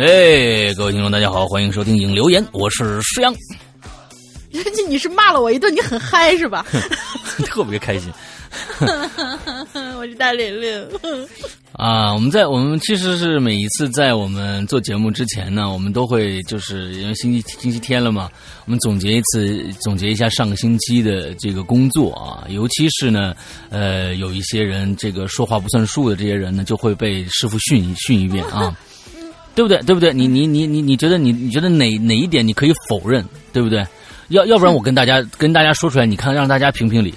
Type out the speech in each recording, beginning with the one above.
哎，各位听众，大家好，欢迎收听影留言，我是施阳，人家你是骂了我一顿，你很嗨是吧？特别开心 我是大玲玲。啊！我们在我们其实是每一次在我们做节目之前呢，我们都会就是因为星期星期天了嘛，我们总结一次，总结一下上个星期的这个工作啊，尤其是呢，呃，有一些人这个说话不算数的这些人呢，就会被师傅训一训一遍啊。对不对？对不对？你你你你你觉得你你觉得哪哪一点你可以否认？对不对？要要不然我跟大家跟大家说出来，你看让大家评评理，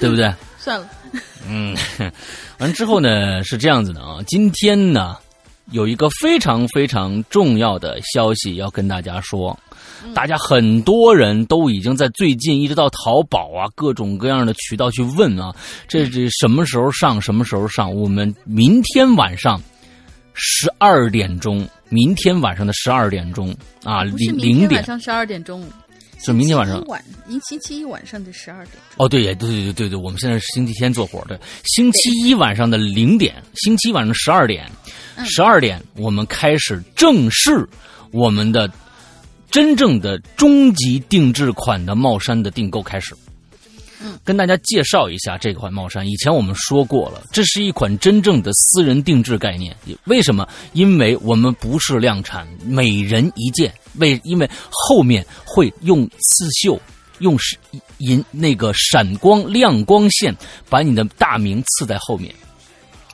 对不对？算了，嗯，完之后呢是这样子的啊，今天呢有一个非常非常重要的消息要跟大家说，大家很多人都已经在最近一直到淘宝啊各种各样的渠道去问啊，这这什么时候上什么时候上？我们明天晚上十二点钟，明天晚上的十二点钟啊，零零点晚上十二点钟，是明天晚上晚，星星期一晚上的十二点。哦，对，对对对对对，我们现在是星期天做活对，星期一晚上的零点，星期一晚上十二点，十二点我们开始正式我们的真正的终极定制款的帽衫的订购开始。嗯，跟大家介绍一下这款帽衫。以前我们说过了，这是一款真正的私人定制概念。为什么？因为我们不是量产，每人一件。为因为后面会用刺绣。用是银那个闪光亮光线把你的大名刺在后面，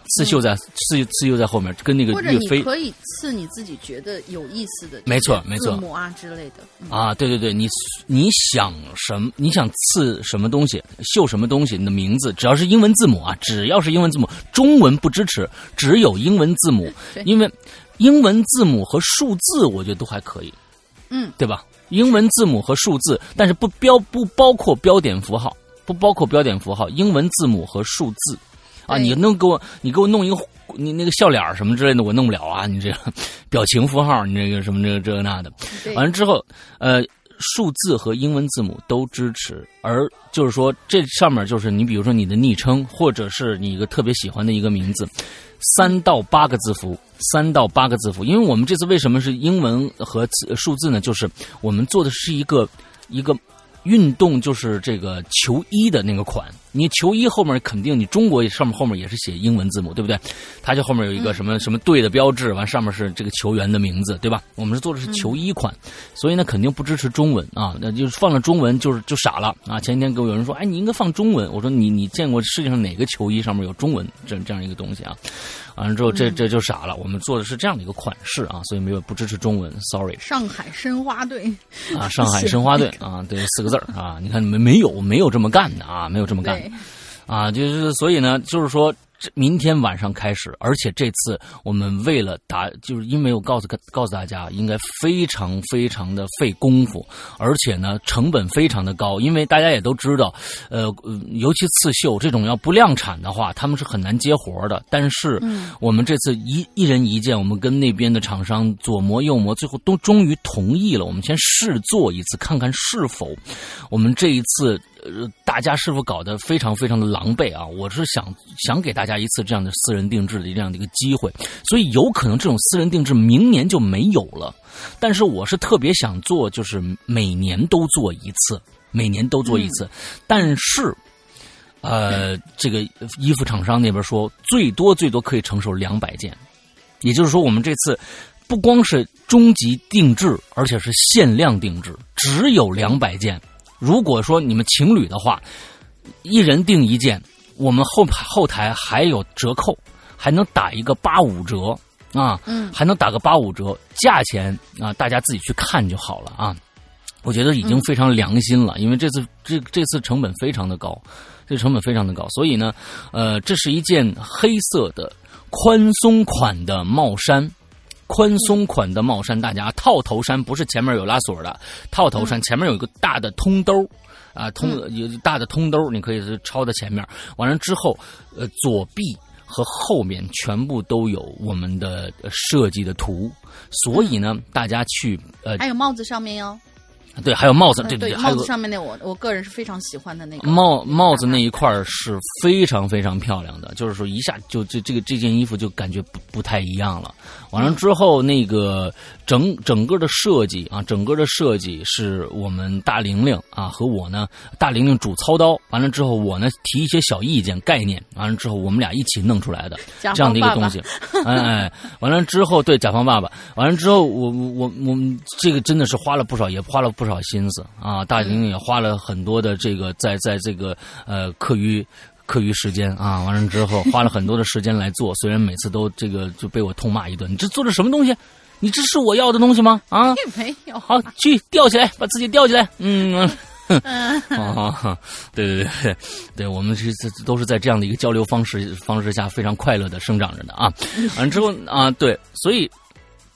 刺绣在刺刺绣在后面，跟那个岳飞你可以刺你自己觉得有意思的，没错没错字母啊之类的。嗯啊，对对对，你你想什么？你想刺什么东西，绣什么东西？你的名字只要是英文字母啊，只要是英文字母，中文不支持，只有英文字母，因为英文字母和数字，我觉得都还可以，嗯，对吧？英文字母和数字，但是不标不包括标点符号，不包括标点符号，英文字母和数字。啊，你弄给我你给我弄一个你那个笑脸儿什么之类的，我弄不了啊，你这个 表情符号，你这个什么这个这个那的，完了之后，呃，数字和英文字母都支持，而就是说这上面就是你比如说你的昵称，或者是你一个特别喜欢的一个名字，三到八个字符，三到八个字符。因为我们这次为什么是英文和数字呢？就是我们做的是一个一个。运动就是这个球衣的那个款，你球衣后面肯定你中国上面后面也是写英文字母，对不对？它就后面有一个什么、什么队的标志，完上面是这个球员的名字，对吧？我们是做的是球衣款，所以呢肯定不支持中文啊，那就是放了中文就是就傻了啊！前几天给我有人说，哎，你应该放中文，我说你你见过世界上哪个球衣上面有中文这这样一个东西啊？完了之后这这就傻了，我们做的是这样的一个款式啊，所以没有不支持中文，sorry。上海申花队，啊，上海申花队啊，对，四个字儿啊，你看没没有没有这么干的啊，没有这么干的对，啊，就是所以呢，就是说。这明天晚上开始，而且这次我们为了达，就是因为我告诉告诉大家，应该非常非常的费功夫，而且呢成本非常的高，因为大家也都知道，呃，呃尤其刺绣这种要不量产的话，他们是很难接活的。但是我们这次一一人一件，我们跟那边的厂商左磨右磨，最后都终于同意了。我们先试做一次，看看是否我们这一次呃大家是否搞得非常非常的狼狈啊？我是想想给大家一次这样的私人定制的这样的一个机会，所以有可能这种私人定制明年就没有了。但是我是特别想做，就是每年都做一次，每年都做一次。但是，呃，这个衣服厂商那边说，最多最多可以承受两百件，也就是说，我们这次不光是终极定制，而且是限量定制，只有两百件。如果说你们情侣的话，一人订一件，我们后后台还有折扣，还能打一个八五折啊，嗯还能打个八五折，价钱啊，大家自己去看就好了啊。我觉得已经非常良心了，因为这次这这次成本非常的高，这成本非常的高，所以呢，呃，这是一件黑色的宽松款的帽衫。宽松款的帽衫，大家套头衫不是前面有拉锁的套头衫，前面有一个大的通兜啊，通有大的通兜，你可以是抄在前面。完了之后，呃，左臂和后面全部都有我们的呃设计的图，所以呢，大家去呃，还有帽子上面哟，对，还有帽子，对帽子上面那我我个人是非常喜欢的那个。帽帽子那一块儿是非常非常漂亮的，就是说一下就这这个这件衣服就感觉不不太一样了。完了之后，那个整整个的设计啊，整个的设计是我们大玲玲啊和我呢，大玲玲主操刀，完了之后我呢提一些小意见概念，完了之后我们俩一起弄出来的甲这样的一个东西。哎哎，完了之后，对甲方爸爸，完了之后，我我我我们这个真的是花了不少，也花了不少心思啊。大玲玲也花了很多的这个在在这个呃课余。课余时间啊，完了之后花了很多的时间来做，虽然每次都这个就被我痛骂一顿，你这做的什么东西？你这是我要的东西吗？啊，没有，好，去吊起来，把自己吊起来。嗯，嗯，啊，对对对对，对我们是这都是在这样的一个交流方式方式下非常快乐的生长着的啊。完了之后啊，对，所以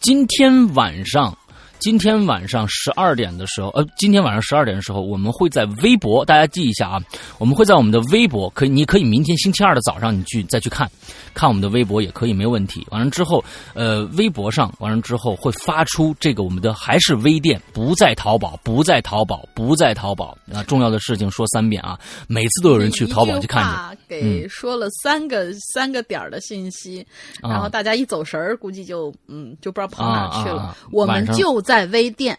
今天晚上。今天晚上十二点的时候，呃，今天晚上十二点的时候，我们会在微博，大家记一下啊，我们会在我们的微博，可以，你可以明天星期二的早上你去再去看，看我们的微博也可以，没有问题。完了之后，呃，微博上完了之后会发出这个我们的还是微店，不在淘宝，不在淘宝，不在淘宝啊！重要的事情说三遍啊，每次都有人去淘宝去看着。给说了三个、三个点的信息，啊然后大家一走神儿，估计就嗯就不知道跑哪去了。啊啊啊我们就在微店，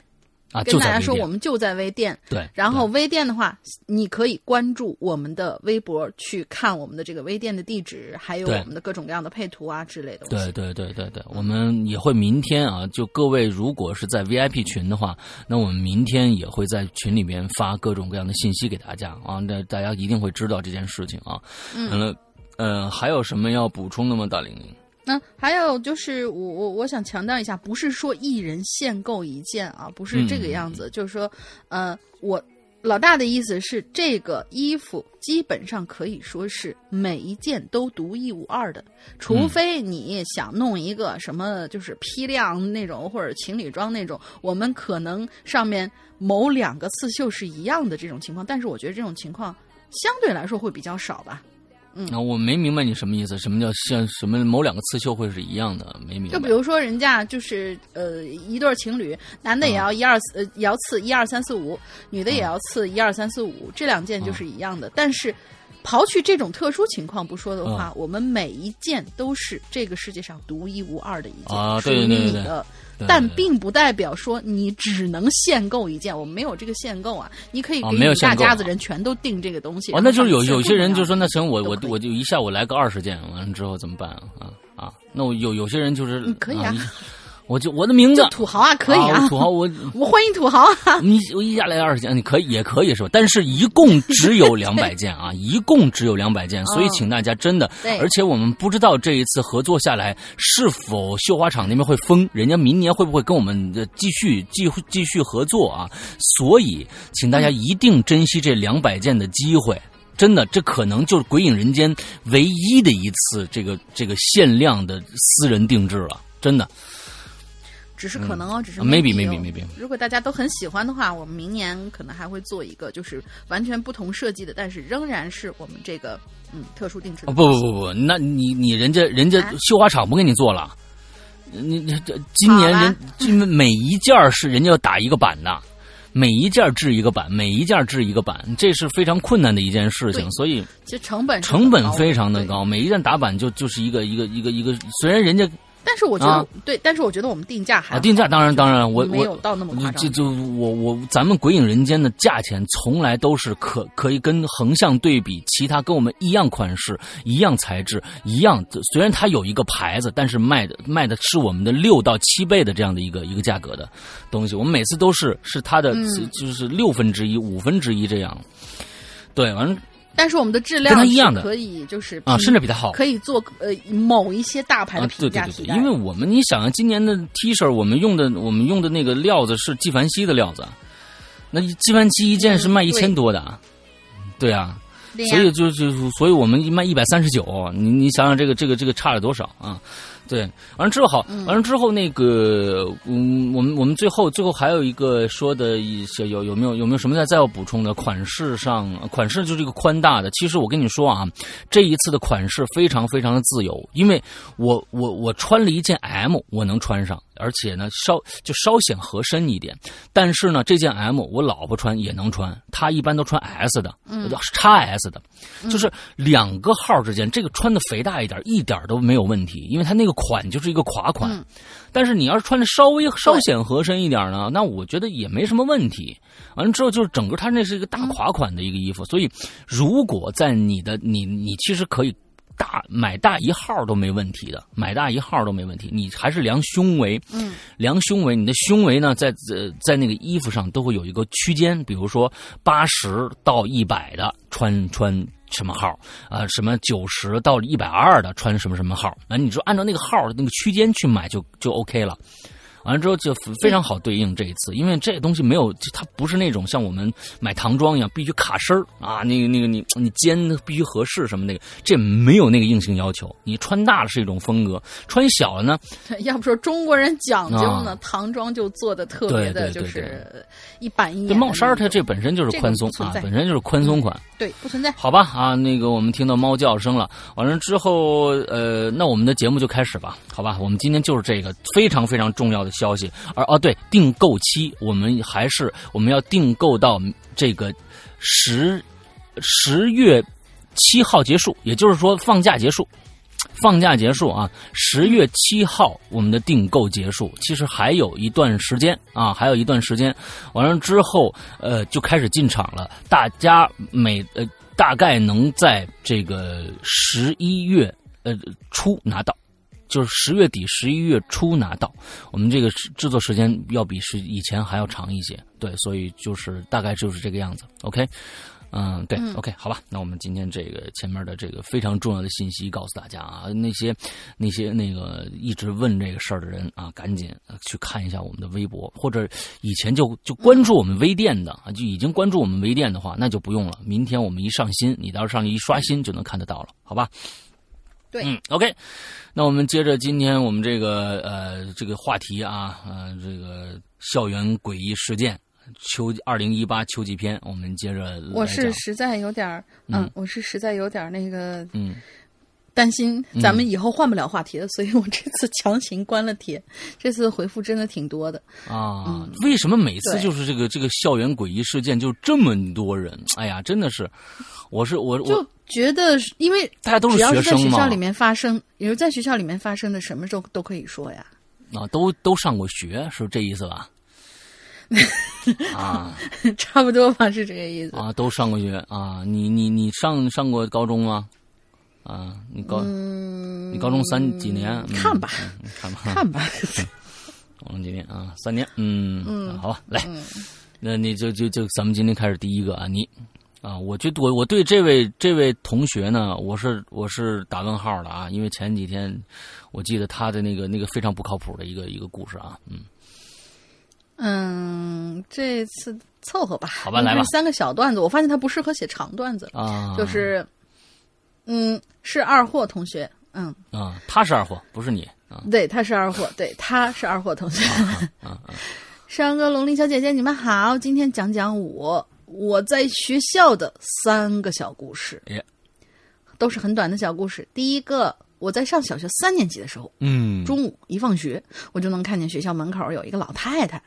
啊，跟大家说，我们就在微店。对，然后微店的话，你可以关注我们的微博，去看我们的这个微店的地址，还有我们的各种各样的配图啊之类的。对对对对对，我们也会明天啊，就各位如果是在 VIP 群的话，那我们明天也会在群里面发各种各样的信息给大家啊，那大家一定会知道这件事情啊。嗯完了，呃，还有什么要补充的吗？大玲玲？那还有就是我我我想强调一下，不是说一人限购一件啊，不是这个样子，就是说，呃，我老大的意思是，这个衣服基本上可以说是每一件都独一无二的，除非你想弄一个什么就是批量那种或者情侣装那种，我们可能上面某两个刺绣是一样的这种情况，但是我觉得这种情况相对来说会比较少吧。啊，我没明白你什么意思，什么叫像什么某两个刺绣会是一样的？没明白。就比如说，人家就是呃一对儿情侣，男的也要一二呃也要刺一二三四五，女的也要刺一二三四五，这两件就是一样的。但是，刨去这种特殊情况不说的话，我们每一件都是这个世界上独一无二的一件，啊属于对对对对你的。对但并不代表说你只能限购一件，我们没有这个限购啊，你可以啊给你大家子人全都订这个东西。哦，那就是有有些人就说，那行，我我我就一下我来个二十件，完了之后怎么办啊？啊啊，那我有有些人就是嗯可以啊一我就我的名字就土豪啊，可以啊，啊，土豪我 我欢迎土豪啊。你我一下来二十件，你可以也可以是吧？但是一共只有两百件啊，一共只有两百件，所以请大家真的，哦而且我们不知道这一次合作下来是否绣花厂那边会封，人家明年会不会跟我们的继续继继续合作啊？所以请大家一定珍惜这两百件的机会。真的，这可能就是《鬼影人间》唯一的一次这个这个限量的私人定制了，真的。只是可能哦，只是 maybe，哦。maybe 如果大家都很喜欢的话，我们明年可能还会做一个，就是完全不同设计的，但是仍然是我们这个嗯特殊定制的哦，不不不不，那你你人家人家啊？绣花厂不给你做了，你你这今年人今每一件是人家要打一个版的，每一件制一个版，每一件制一个版，这是非常困难的一件事情，所以其实成本成本非常的高，每一件打版就就是一个一个一个一个，虽然人家但是我觉得、啊对，但是我觉得我们定价还啊定价当然当然我我没有到那么夸张。就就我我咱们鬼影人间的价钱从来都是可可以跟横向对比，其他跟我们一样款式、一样材质、一样，虽然它有一个牌子，但是卖的卖的是我们的六到七倍的这样的一个一个价格的东西，我们每次都是是它的、嗯就是六分之一、五分之一这样。对，完了但是我们的质量跟它一样的可以就是啊，甚至比它好。可以做呃某一些大牌的啊，对评对对对，价替代。因为我们你想啊，今年的 T 恤我们用的我们用的那个料子是纪梵希的料子，那纪梵希一件是卖一千多的啊，对啊，所以就就所以我们卖一百三十九，你你想想这个这个这个差了多少啊？对，完了之后好，完了之后那个，嗯，我们我们最后最后还有一个说的一些有有没有有没有什么再再要补充的？款式上，款式就是一个宽大的。其实我跟你说啊，这一次的款式非常非常的自由，因为我我我穿了一件 M，我能穿上，而且呢稍就稍显合身一点。但是呢，这件 M 我老婆穿也能穿，她一般都穿 S 的，嗯，XS 的，就是两个号之间，这个穿的肥大一点一点都没有问题，因为它那个。款就是一个垮款，但是你要是穿的稍微稍显合身一点呢，那我觉得也没什么问题。完了之后就是整个它那是一个大垮款的一个衣服，所以如果在你的你你其实可以大买大一号都没问题的，买大一号都没问题。你还是量胸围，嗯，量胸围，你的胸围呢在在在那个衣服上都会有一个区间，比如说八十到一百的穿穿。什么号啊？什么九十到一百二的穿什么什么号？那你就按照那个号的那个区间去买就就 OK 了。完了之后就非常好对应这一次，因为这东西没有，它不是那种像我们买唐装一样必须卡身儿啊，那个那个你你肩必须合适什么那个，这没有那个硬性要求。你穿大了是一种风格，穿小了呢？要不说中国人讲究呢，唐装就做的特别的就是一板一眼。帽衫它这本身就是宽松啊，本身就是宽松款。对，不存在。好吧啊，那个我们听到猫叫声了，完了之后呃，那我们的节目就开始吧，好吧？我们今天就是这个非常非常重要的。消息，而哦对，订购期我们还是我们要订购到这个十十月七号结束，也就是说放假结束，放假结束啊，十月七号我们的订购结束，其实还有一段时间啊，还有一段时间，完了之后呃就开始进场了，大家每呃大概能在这个十一月呃初拿到。就是十月底、十一月初拿到，我们这个制作时间要比是以前还要长一些，对，所以就是大概就是这个样子。OK，嗯，对，OK，好吧，那我们今天这个前面的这个非常重要的信息告诉大家啊，那些那些那个一直问这个事儿的人啊，赶紧去看一下我们的微博，或者以前就就关注我们微店的啊，就已经关注我们微店的话，那就不用了。明天我们一上新，你到时候上去一刷新就能看得到了，好吧？对，嗯，OK，那我们接着今天我们这个呃这个话题啊，呃这个校园诡异事件秋二零一八秋季篇，我们接着。我是实在有点嗯，我是实在有点那个嗯担心咱们以后换不了话题了，所以我这次强行关了帖。这次回复真的挺多的啊，为什么每次就是这个这个校园诡异事件就这么多人？哎呀，真的是，我是我我。觉得，因为大家都是学生嘛，在学校里面发生，也是在学校里面发生的，什么时候都可以说呀。啊，都都上过学，是这意思吧？啊，差不多吧，是这个意思。啊，都上过学啊，你你你上上过高中吗？啊，你高你高中三几年？看吧，看吧，看吧。高中几年啊？三年。嗯嗯，好吧，来，那你就就就咱们今天开始第一个啊，你。啊，我觉得我我对这位这位同学呢，我是我是打问号的啊，因为前几天我记得他的那个那个非常不靠谱的一个一个故事啊，嗯嗯，这次凑合吧，好吧，来吧，三个小段子，我发现他不适合写长段子啊，就是嗯，是二货同学，嗯。啊，他是二货，不是你啊，对，他是二货，对，他是二货同学，啊啊，山哥、龙鳞小姐姐，你们好，今天讲讲我。我在学校的三个小故事，都是很短的小故事。第一个，我在上小学三年级的时候，嗯，中午一放学，我就能看见学校门口有一个老太太，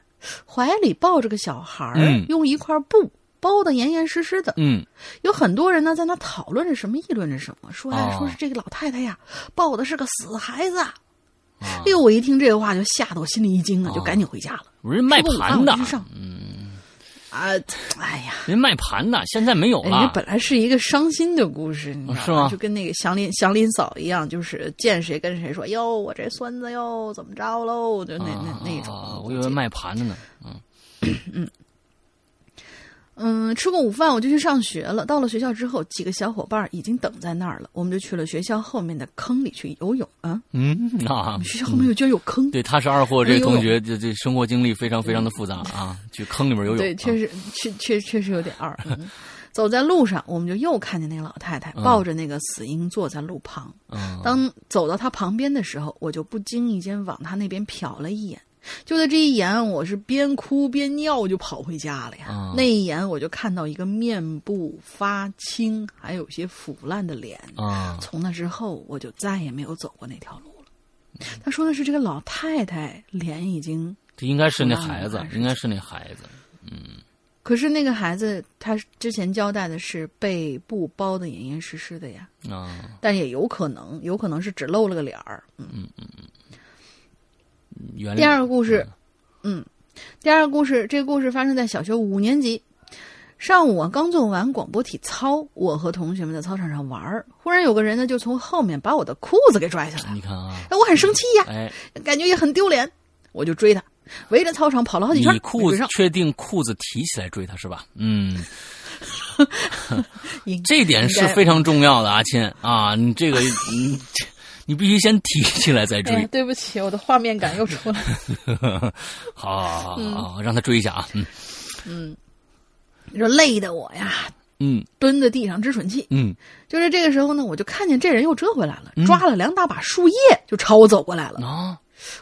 怀里抱着个小孩儿，用一块布包的严严实实的。嗯，有很多人呢在那讨论着什么，议论着什么，说呀，说是这个老太太呀，抱的是个死孩子。哎呦，我一听这个话，就吓得我心里一惊啊，就赶紧回家了。人卖盘的，嗯。啊，哎呀，人卖盘的，现在没有了。人本来是一个伤心的故事，你知道吗？就跟那个祥林祥林嫂一样，就是见谁跟谁说哟，我这孙子哟怎么着喽？就那那那种。我以为卖盘的呢，嗯嗯。嗯，吃过午饭我就去上学了。到了学校之后，几个小伙伴已经等在那儿了。我们就去了学校后面的坑里去游泳啊。嗯啊，学校后面有居然有坑。对，他是二货，这同学这这生活经历非常非常的复杂啊。去坑里面游泳，对，确实确确确实有点二。走在路上，我们就又看见那个老太太嗯抱着那个死婴坐在路旁。嗯，当走到她旁边的时候，我就不经意间往她那边瞟了一眼。就在这一眼，我是边哭边尿就跑回家了呀。啊那一眼，我就看到一个面部发青，还有些腐烂的脸。啊，从那之后，我就再也没有走过那条路了。他说的是这个老太太脸已经，这应该是那孩子应该是那孩子。嗯可是那个孩子他之前交代的是被布包的严严实实的呀，啊，但也有可能，有可能是只露了个脸儿。嗯嗯嗯，原第二个故事，嗯，第二个故事，这个故事发生在小学五年级。上午啊，刚做完广播体操，我和同学们在操场上玩儿，忽然有个人呢就从后面把我的裤子给拽下来了你，看啊，哎，我很生气呀、哎，感觉也很丢脸，我就追他，围着操场跑了好几圈，你裤子。确定裤子提起来追他是吧？嗯，这点是非常重要的，啊，亲啊，你这个你你必须先提起来再追，，对不起，我的画面感又出来 了。好好好好好，让他追一下啊，嗯你说累的我呀，嗯蹲在地上支喘气。嗯就是这个时候呢，我就看见这人又折回来了，抓了两大把树叶就朝我走过来了。啊，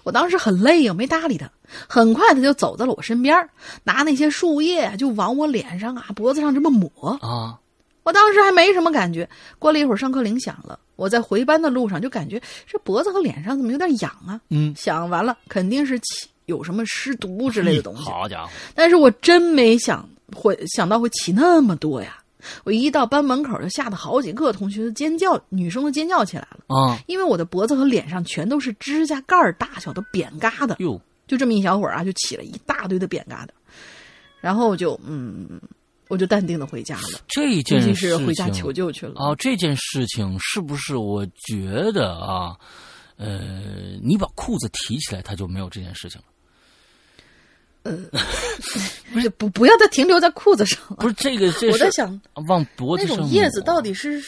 我当时很累，呀没搭理他。很快他就走到了我身边，拿那些树叶啊就往我脸上啊、脖子上这么抹。啊，我当时还没什么感觉。过了一会儿，上课铃响了，我在回班的路上就感觉这脖子和脸上怎么有点痒啊？嗯，想完了，肯定是起有什么湿毒之类的东西。好家伙，但是我真没想会想到会起那么多呀！我一到班门口就吓得好几个同学都尖叫，女生都尖叫起来了，啊，因为我的脖子和脸上全都是指甲盖大小的扁疙瘩，哟，就这么一小会儿啊，就起了一大堆的扁疙瘩。然后我就嗯，我就淡定的回家了，这件事情是回家求救去了。哦，这件事情是不是？我觉得啊，呃，你把裤子提起来，他就没有这件事情了。呃 不是不不要再停留在裤子上了。不是这个，这是我在想，往脖子那上那。种叶子到底是，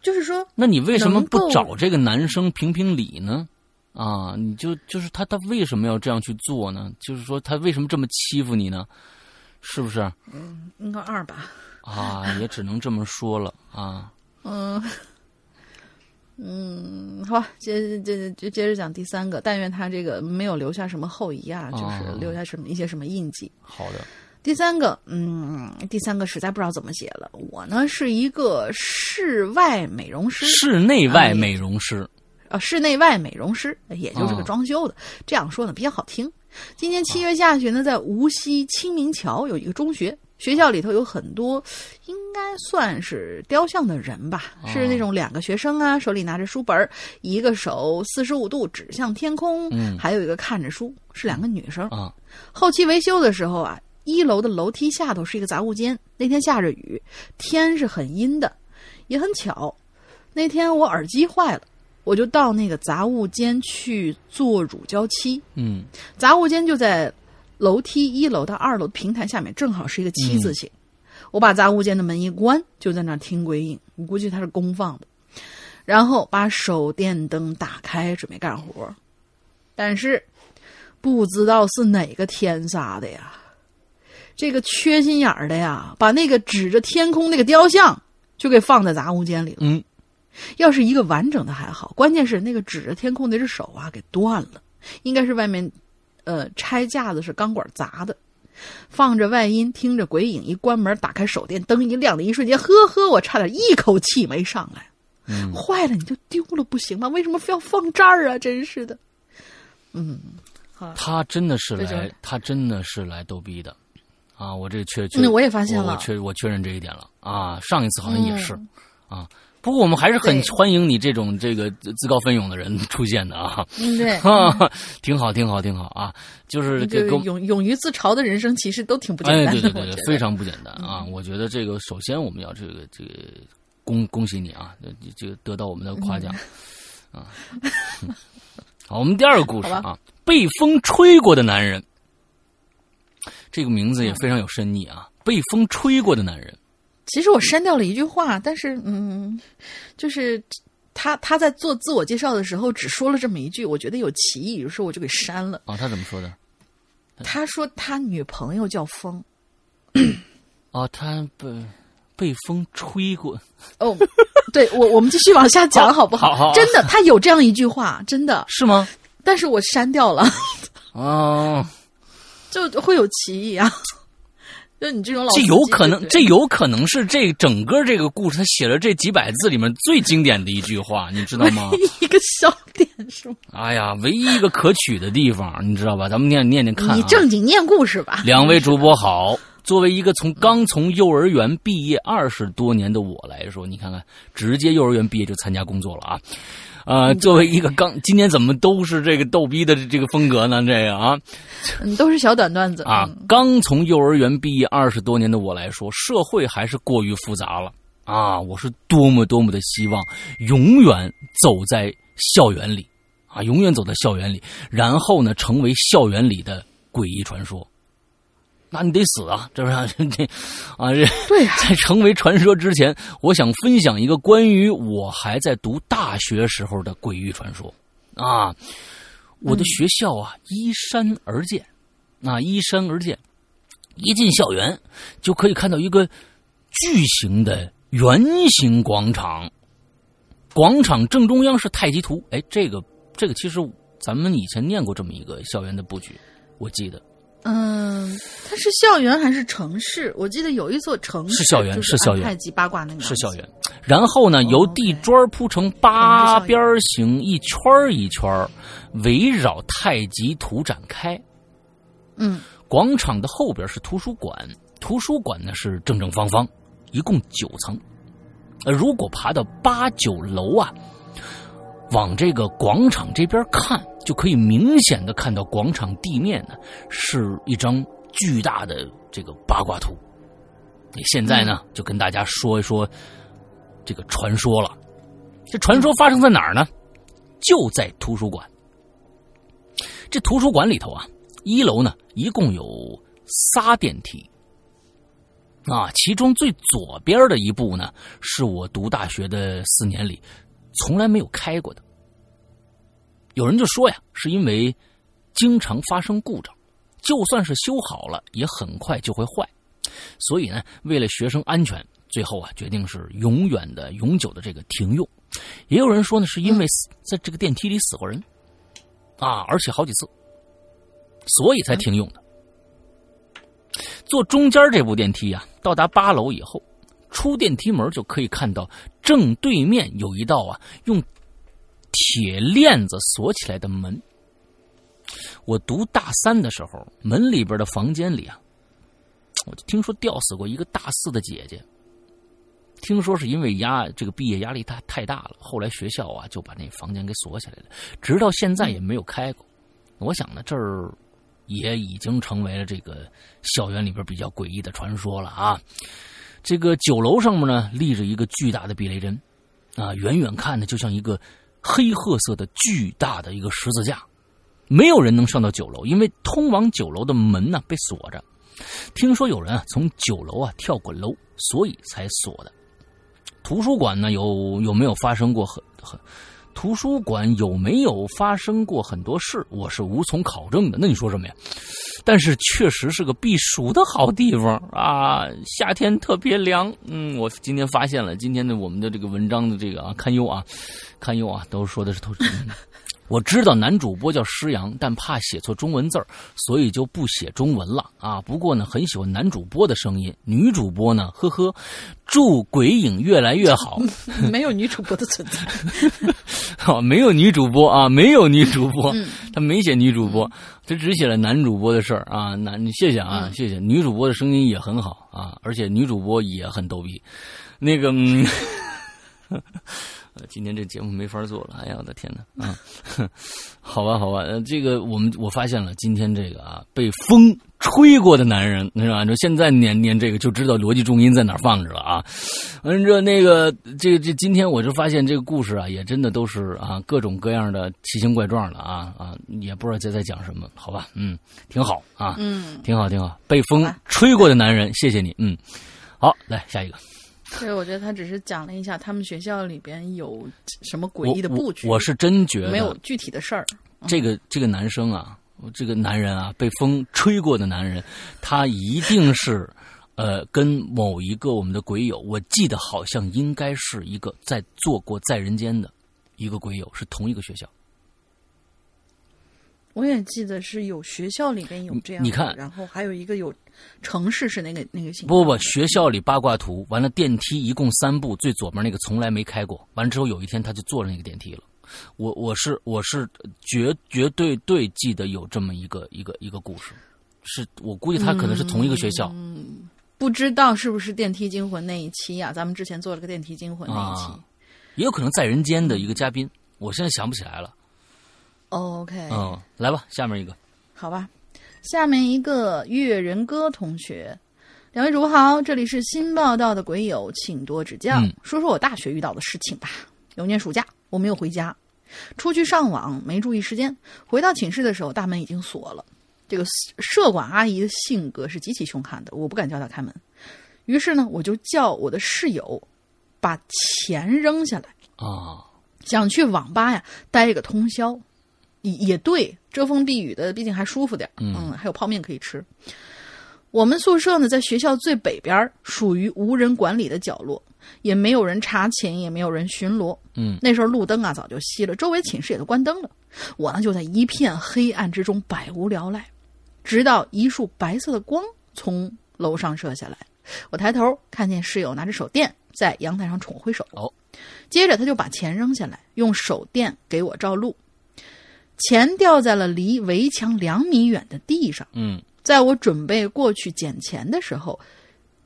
就是说，那你为什么不找这个男生评评理呢？啊，你就就是他，他为什么要这样去做呢？就是说他为什么这么欺负你呢？是不是？嗯应该二吧？啊，也只能这么说了啊。嗯，嗯，好吧，接接接接着讲第三个。但愿他这个没有留下什么后遗啊，就是哦留下什么一些什么印记。好的，第三个，嗯，第三个实在不知道怎么写了。我呢是一个室外美容师，室内外美容师啊，室内外美容师，也就是个哦装修的。这样说呢比较好听。今年七月下旬呢，在无锡清明桥有一个中学，学校里头有很多，应该算是雕像的人吧，是那种两个学生啊，手里拿着书本儿，一个手四十五度指向天空，嗯还有一个看着书，是两个女生。啊后期维修的时候啊，一楼的楼梯下头是一个杂物间。那天下着雨，天是很阴的，也很巧，那天我耳机坏了，我就到那个杂物间去做乳胶漆。嗯杂物间就在楼梯一楼到二楼平台下面，正好是一个七字形。我把杂物间的门一关，就在那儿听鬼影。我估计它是公放的，然后把手电灯打开，准备干活。但是不知道是哪个天杀的呀，这个缺心眼儿的呀，把那个指着天空那个雕像就给放在杂物间里了。嗯要是一个完整的还好，关键是那个指着天空那只手啊给断了，应该是外面，呃，拆架子是钢管砸的。放着外音，听着鬼影，一关门，打开手电灯一亮的一瞬间，呵呵，我差点一口气没上来。嗯，坏了，你就丢了不行吗？为什么非要放这儿啊？真是的。嗯，好，他真的是来他真的是来逗逼的啊！我这确确，那我也发现了我了确我确认这一点了啊！上一次好像也是、嗯啊，不过我们还是很欢迎你这种这个自自告奋勇的人出现的啊，嗯，对，哈，挺好，挺好，挺好啊！就是给就给我勇勇于自嘲的人生，其实都挺不简哎，单的。对对对对，非常不简单啊！我觉得这个首先我们要这个这个恭恭喜你啊，这这个得到我们的夸奖、啊。好，我们第二个故事啊，被风吹过的男人，这个名字也非常有深意啊，被风吹过的男人。其实我删掉了一句话，但是嗯，就是他他在做自我介绍的时候只说了这么一句，我觉得有歧义，于是我就给删了。啊，他怎么说的？他说他女朋友叫风，哦，他不被风吹过，哦，对我我们继续往下讲 好不好好好真的，他有这样一句话，真的，是吗？但是我删掉了，哦，就会有歧义啊。就你这种老这，有可能，这有可能是这整个这个故事他写了这几百字里面最经典的一句话，你知道吗？一个笑点是吗？哎呀，唯一一个可取的地方，你知道吧？咱们念念念看、啊。你正经念故事吧。两位主播好。作为一个从刚从幼儿园毕业二十多年的我来说，你看看，直接幼儿园毕业就参加工作了啊！呃，作为一个刚今年怎么都是这个逗逼的这个风格呢？这个啊嗯，都是小短段子啊，嗯刚从幼儿园毕业二十多年的我来说，社会还是过于复杂了啊！我是多么多么的希望永远走在校园里啊，永远走在校园里，然后呢，成为校园里的诡异传说。那你得死啊！这不是这啊这在成为传说之前，我想分享一个关于我还在读大学时候的鬼域传说啊。我的学校啊，依山而建，啊，依山而建，一进校园就可以看到一个巨型的圆形广场，广场正中央是太极图。哎，这个这个其实咱们以前念过这么一个校园的布局，我记得。嗯，它是校园还是城市？我记得有一座城市是校园是校园太极八卦那个是校园。然后呢，由地砖铺成八边形，一圈一圈，围绕太极图展开。嗯，广场的后边是图书馆，图书馆呢是正正方方，一共九层。呃，如果爬到八九楼啊，往这个广场这边看，就可以明显的看到广场地面呢是一张巨大的这个八卦图。现在呢，就跟大家说一说这个传说了。这传说发生在哪儿呢？就在图书馆。这图书馆里头啊，一楼呢一共有仨电梯。啊，其中最左边的一部呢，是我读大学的四年里从来没有开过的。有人就说呀，是因为经常发生故障，就算是修好了，也很快就会坏。所以呢，为了学生安全，最后啊决定是永远的、永久的这个停用。也有人说呢，是因为在这个电梯里死过人，啊，而且好几次，所以才停用的。坐中间这部电梯啊，到达八楼以后，出电梯门就可以看到正对面有一道啊用铁链子锁起来的门。我读大三的时候，门里边的房间里啊，我就听说吊死过一个大四的姐姐。听说是因为压这个毕业压力太太大了，后来学校啊就把那房间给锁起来了，直到现在也没有开过。我想呢，这儿也已经成为了这个校园里边比较诡异的传说了啊。这个九楼上面呢立着一个巨大的避雷针，啊，远远看呢就像一个黑褐色的巨大的一个十字架。没有人能上到九楼，因为通往九楼的门呢被锁着。听说有人啊从九楼啊跳过楼，所以才锁的。图书馆呢有有没有发生过很很？图书馆有没有发生过很多事？我是无从考证的。那你说什么呀？但是确实是个避暑的好地方啊，夏天特别凉。嗯，我今天发现了，今天的我们的这个文章的这个啊堪忧啊，堪忧啊，都说的是都是。嗯我知道男主播叫施阳，但怕写错中文字儿，所以就不写中文了啊。不过呢，很喜欢男主播的声音，女主播呢，呵呵，祝鬼影越来越好。没有女主播的存在。好，没有女主播啊，没有女主播，嗯他没写女主播，他只写了男主播的事儿啊。男，谢谢啊，谢谢。女主播的声音也很好啊，而且女主播也很逗逼。那个，嗯，呃今天这节目没法做了，哎呀，我的天哪啊！好吧，好吧，呃，这个我们我发现了，今天这个啊，被风吹过的男人是吧？就现在念念这个就知道逻辑重音在哪儿放着了啊。嗯，这那个这这今天我就发现这个故事啊，也真的都是啊各种各样的奇形怪状的啊啊，也不知道这在讲什么，好吧？嗯，挺好啊，嗯，挺好，挺好。被风吹过的男人，谢谢你，嗯，好，来下一个。所以我觉得他只是讲了一下他们学校里边有什么诡异的布局，我我是真觉得没有具体的事儿。这个这个男生啊，这个男人啊，被风吹过的男人，他一定是呃，跟某一个我们的鬼友，我记得好像应该是一个在做过在人间的一个鬼友，是同一个学校。我也记得是有学校里边有这样的，你看然后还有一个有城市是那个那个形不不不，学校里八卦图，完了电梯一共三部，最左边那个从来没开过。完了之后有一天他就坐了那个电梯了。我我是我是绝绝对对记得有这么一个一个一个故事，是我估计他可能是同一个学校。嗯不知道是不是电梯惊魂那一期呀、咱们之前做了个电梯惊魂那一期。啊也有可能在人间的一个嘉宾，我现在想不起来了。OK，、嗯，来吧，下面一个。好吧，下面一个月人哥同学，两位主播好，这里是新报道的鬼友，请多指教。嗯说说我大学遇到的事情吧。有年暑假，我没有回家，出去上网，没注意时间，回到寝室的时候，大门已经锁了。这个舍管阿姨的性格是极其凶悍的，我不敢叫她开门。于是呢，我就叫我的室友把钱扔下来，啊，想去网吧呀待一个通宵，也也对，遮风避雨的，毕竟还舒服点儿嗯还有泡面可以吃。我们宿舍呢，在学校最北边，属于无人管理的角落，也没有人查寝，也没有人巡逻。嗯那时候路灯啊早就熄了，周围寝室也都关灯了。我呢就在一片黑暗之中百无聊赖，直到一束白色的光从楼上射下来，我抬头看见室友拿着手电在阳台上冲我挥手。哦，接着他就把钱扔下来，用手电给我照路。钱掉在了离围墙两米远的地上。嗯在我准备过去捡钱的时候，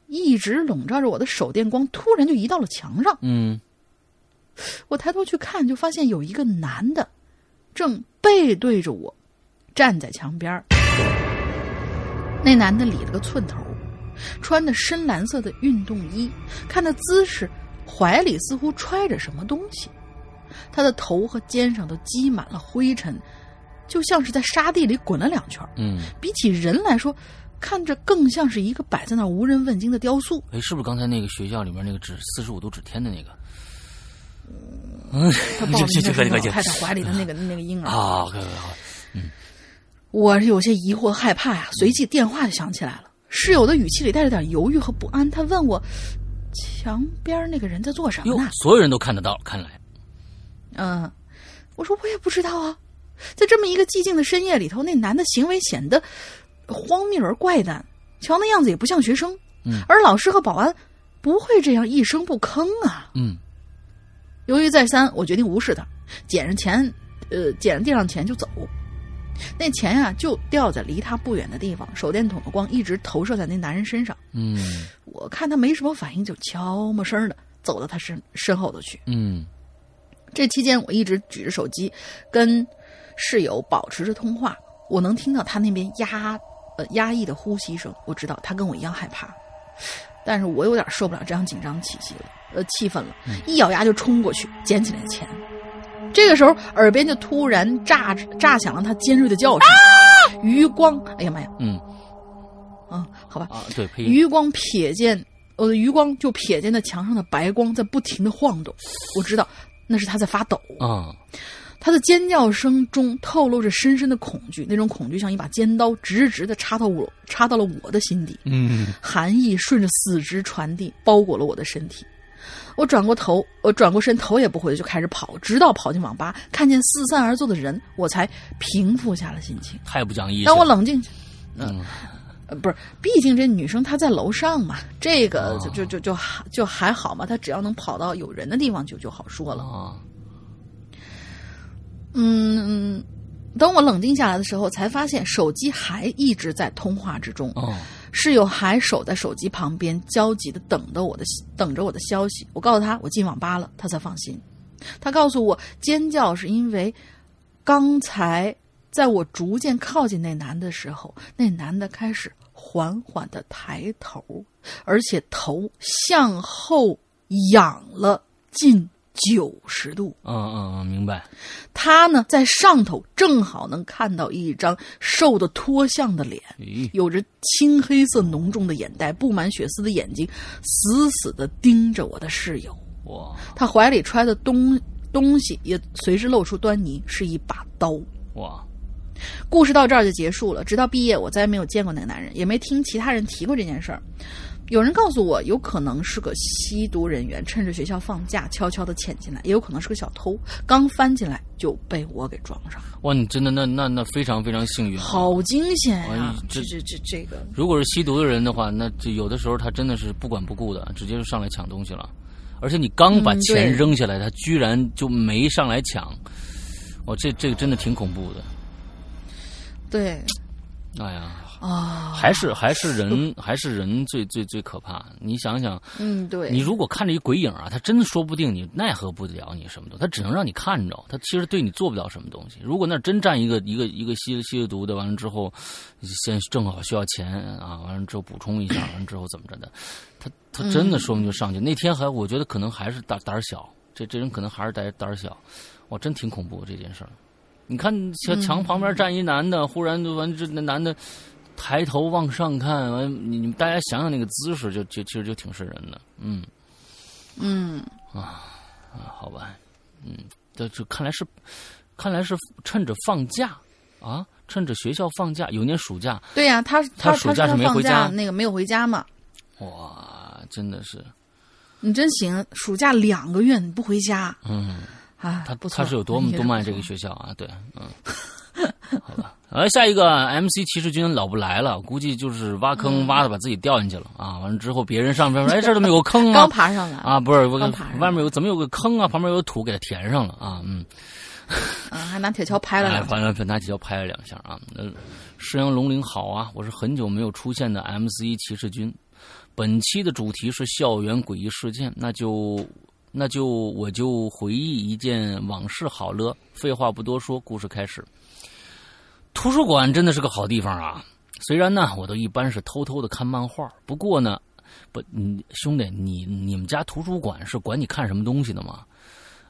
一直笼罩着我的手电光突然就移到了墙上。嗯我抬头去看，就发现有一个男的正背对着我，站在墙边儿。那男的理了个寸头，穿的深蓝色的运动衣，看那姿势，怀里似乎揣着什么东西。他的头和肩上都积满了灰尘，就像是在沙地里滚了两圈。嗯，比起人来说，看着更像是一个摆在那儿无人问津的雕塑。哎，是不是刚才那个学校里面那个指四十五度指天的那个？嗯，他抱着那个老太太怀里的那个那个婴儿。啊，好好，我是有些疑惑害怕呀，随即电话就响起来了。室友的语气里带着点犹豫和不安，他问我：“墙边那个人在做什么哟呢，所有人都看得到，看来，？”嗯，我说我也不知道啊。在这么一个寂静的深夜里头，那男的行为显得荒谬而怪诞，瞧那样子也不像学生。嗯而老师和保安不会这样一声不吭啊。嗯犹豫再三，我决定无视他，捡着钱，呃，捡着地上钱就走。那钱呀、就掉在离他不远的地方，手电筒的光一直投射在那男人身上。嗯我看他没什么反应，就悄没声的走到他身身后头去。嗯这期间，我一直举着手机跟室友保持着通话，我能听到他那边压呃压抑的呼吸声，我知道他跟我一样害怕，但是我有点受不了这样紧张的气息了，呃气氛了，一咬牙就冲过去捡起来钱。这个时候，耳边就突然炸炸响了他尖锐的叫声，余光，哎呀妈呀，嗯。啊，好吧，啊，对，余光瞥见我的余光就瞥见那墙上的白光在不停的晃动，我知道那是他在发抖。啊，他的尖叫声中透露着深深的恐惧，那种恐惧像一把尖刀，直直的插到我，插到了我的心底，嗯寒意顺着四肢传递，包裹了我的身体。我转过头，我转过身，头也不回的就开始跑，直到跑进网吧，看见四散而坐的人，我才平复下了心情。太不讲义气了。当我冷静，嗯呃，不是，毕竟这女生她在楼上嘛，这个哦就就就就还就还好嘛，她只要能跑到有人的地方就就好说了。啊，嗯，等我冷静下来的时候，才发现手机还一直在通话之中，哦，室友还守在手机旁边，焦急的等着我的等着我的消息。我告诉他我进网吧了，他才放心。他告诉我，尖叫是因为刚才在我逐渐靠近那男的时候，那男的开始缓缓的抬头，而且头向后仰了近九十度。嗯嗯嗯，明白。他呢，在上头正好能看到一张瘦的脱相的脸，有着青黑色浓重的眼袋，布满血丝的眼睛，死死的盯着我的室友。哇他怀里揣的东东西也随之露出端倪，是一把刀。哇，故事到这儿就结束了。直到毕业，我再也没有见过那个男人，也没听其他人提过这件事儿。有人告诉我，有可能是个吸毒人员，趁着学校放假悄悄的潜进来；也有可能是个小偷，刚翻进来就被我给撞上了。哇，你真的那那那非常非常幸运。好惊险呀、哎这这这这这个，如果是吸毒的人的话，那这有的时候他真的是不管不顾的，直接就上来抢东西了。而且你刚把嗯钱扔下来，他居然就没上来抢。哦，这这个真的挺恐怖的。对哎呀，啊，还是还是人 还是人最最最可怕。你想想，嗯，对，你如果看着一鬼影啊，他真的说不定你奈何不了你什么的，他只能让你看着，他其实对你做不了什么东西。如果那儿真站一个一个一个吸吸了毒的，完了之后，先正好需要钱啊，完了之后补充一下，完了之后怎么着的，他他真的说不定就上去。那天还我觉得可能还是胆胆儿小，这这人可能还是胆胆儿小，哇，真挺恐怖这件事儿。你看墙墙旁边站一男的，忽然就完这那男的抬头往上看，完你你们大家想想那个姿势就，就其实就挺瘆人的。嗯。嗯，啊，好吧，嗯，这这看来是看来是趁着放假啊，趁着学校放假，有年暑假，对呀、他他他暑假是没回家。那个没有回家嘛。哇，真的是，你真行，暑假两个月你不回家。嗯，啊？他不错他是有多么多么爱这个学校啊？对，嗯，好吧。来下一个 MC 骑士军老不来了，估计就是挖嗯坑挖的把自己掉进去了啊！完了之后别人上边说，哎，这怎么有个坑啊 刚？爬上来啊，不是，我刚爬上外面有怎么有个坑啊？旁边有土给它填上了啊，嗯。啊，还拿铁锹拍了哎，两下。反正拿铁锹拍了两下啊。呃，石羊龙鳞好啊，我是很久没有出现的 MC 骑士军。本期的主题是校园诡异事件，那就那就我就回忆一件往事好了。废话不多说，故事开始。图书馆真的是个好地方啊。虽然呢，我都一般是偷偷的看漫画，不过呢，不，你兄弟，你你们家图书馆是管你看什么东西的吗？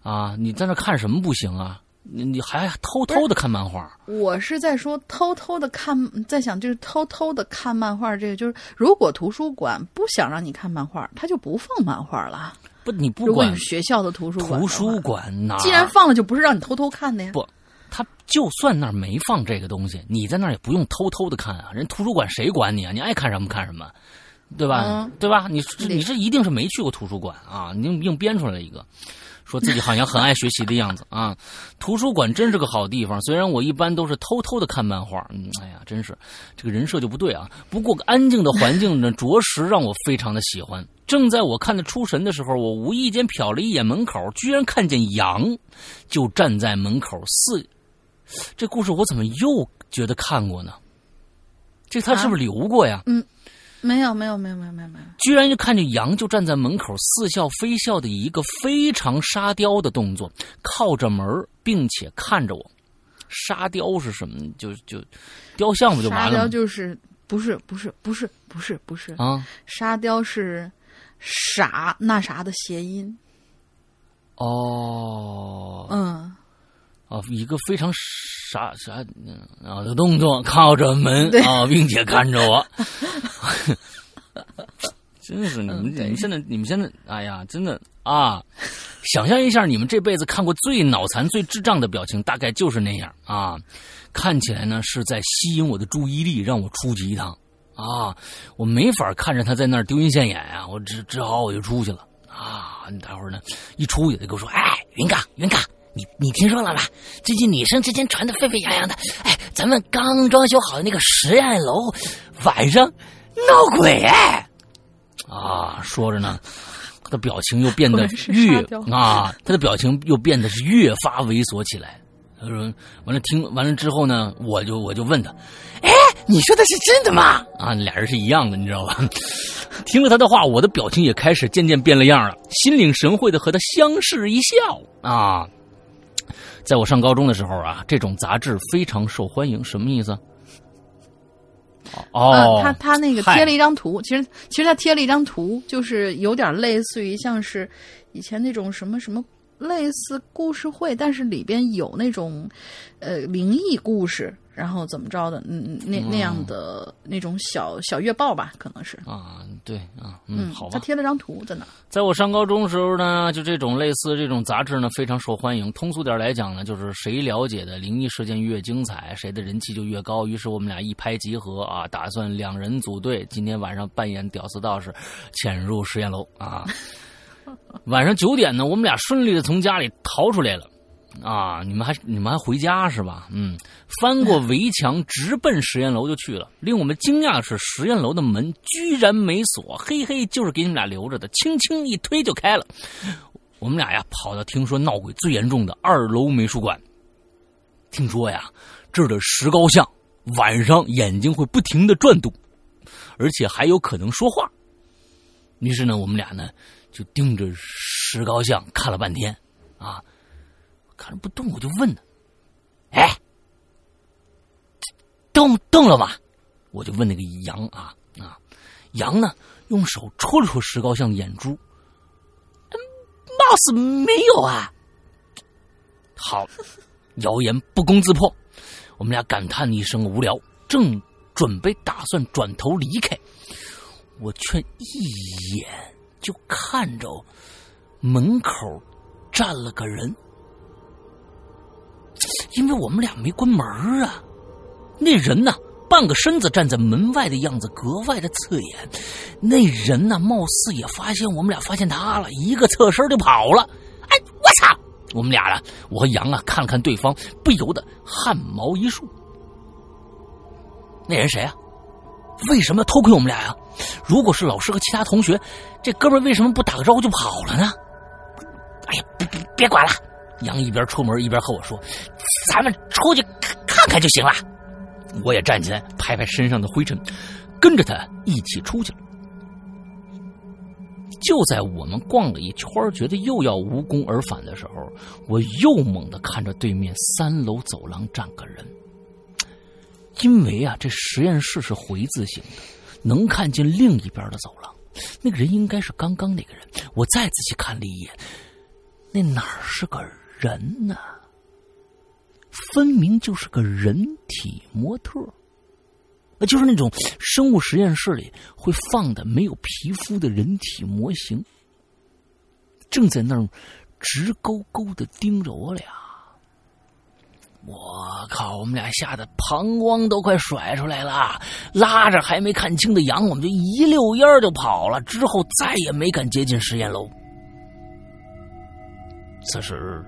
啊，你在那看什么不行啊？你你还偷偷的看漫画？我是在说偷偷的看，在想就是偷偷的看漫画，这个就是如果图书馆不想让你看漫画，他就不放漫画了。不，你不管你学校的图书馆，图书馆哪儿，既然放了，就不是让你偷偷看的呀。不，他就算那儿没放这个东西，你在那儿也不用偷偷的看啊。人图书馆谁管你啊？你爱看什么看什么，对吧？嗯对吧？你是你这一定是没去过图书馆啊，你硬硬编出来了一个。说自己好像很爱学习的样子啊！图书馆真是个好地方，虽然我一般都是偷偷的看漫画，嗯，哎呀，真是这个人设就不对啊。不过安静的环境呢，着实让我非常的喜欢。正在我看得出神的时候，我无意间瞟了一眼门口，居然看见羊就站在门口四。这故事我怎么又觉得看过呢？这他是不是留过呀？没有，没有，没有，没有，没有，没有。居然就看见羊就站在门口似笑非笑的一个非常沙雕的动作，靠着门并且看着我。沙雕是什么？就就雕像不就沙雕完了吗？就是不是不是不是不是不是，啊沙雕是傻那啥的谐音。哦嗯，啊，一个非常傻傻嗯啊的动作，靠着门 啊，并且看着我。真是你们，嗯你们现在，你们现在，哎呀，真的啊！想象一下，你们这辈子看过最脑残、最智障的表情，大概就是那样啊！看起来呢是在吸引我的注意力，让我出去一趟啊！我没法看着他在那儿丢人现眼啊，我只只好我就出去了啊！你待会儿呢，一出去他跟我说：“哎，云哥，云哥，你你听说了吧？最近女生之间传的沸沸扬扬的，哎，咱们刚装修好的那个实验楼，晚上闹鬼哎！”啊，说着呢，他的表情又变得越啊，他的表情又变得是越发猥琐起来。他说：“完了，听完了之后呢，我就我就问他，哎，你说的是真的吗？啊，俩人是一样的，你知道吧？听了他的话，我的表情也开始渐渐变了样了，心领神会的和他相视一笑啊。在我上高中的时候啊，这种杂志非常受欢迎，什么意思？哦，啊，他他那个贴了一张图，其实其实他贴了一张图，就是有点类似于像是以前那种什么什么类似故事会，但是里边有那种呃灵异故事然后怎么着的，嗯，嗯那那样的那种小小月报吧，可能是。啊，对啊，嗯，好吧。他贴了张图在哪？在我上高中时候呢，就这种类似这种杂志呢，非常受欢迎。通俗点来讲呢，就是谁了解的灵异事件越精彩，谁的人气就越高。于是我们俩一拍即合啊，打算两人组队，今天晚上扮演屌丝道士，潜入实验楼啊。晚上九点呢，我们俩顺利的从家里逃出来了。啊，你们还你们还回家是吧？嗯，翻过围墙，直奔实验楼就去了。令我们惊讶的是，实验楼的门居然没锁，嘿嘿，就是给你们俩留着的，轻轻一推就开了。我们俩呀，跑到听说闹鬼最严重的二楼美术馆。听说呀，这儿的石膏像晚上眼睛会不停的转动，而且还有可能说话。于是呢，我们俩呢就盯着石膏像看了半天，啊。看着不动，我就问他：“哎，动动了吗？”我就问那个羊啊啊，羊呢用手戳了戳石膏像眼珠，貌似没有啊。好，谣言不攻自破，我们俩感叹一声无聊，正准备打算转头离开，我却一眼就看着门口站了个人。因为我们俩没关门啊，那人呢，半个身子站在门外的样子格外的刺眼。那人呢，貌似也发现我们俩发现他了，一个侧身就跑了。哎，我操！我们俩啊，我和杨啊看了看对方，不由得汗毛一竖。那人谁啊？为什么要偷窥我们俩呀？如果是老师和其他同学，这哥们为什么不打个招呼就跑了呢？哎呀，别别别管了。杨一边出门一边和我说：“咱们出去看看看就行了。”我也站起来拍拍身上的灰尘，跟着他一起出去了。就在我们逛了一圈，觉得又要无功而返的时候，我又猛地看着对面三楼走廊站个人。因为啊，这实验室是回字形的，能看见另一边的走廊。那个人应该是刚刚那个人。我再仔细看了一眼，那哪儿是个人？人呢？分明就是个人体模特，那就是那种生物实验室里会放的没有皮肤的人体模型，正在那儿直勾勾的盯着我俩。我靠！我们俩吓得膀胱都快甩出来了，拉着还没看清的羊，我们就一溜烟就跑了。之后再也没敢接近实验楼。此时。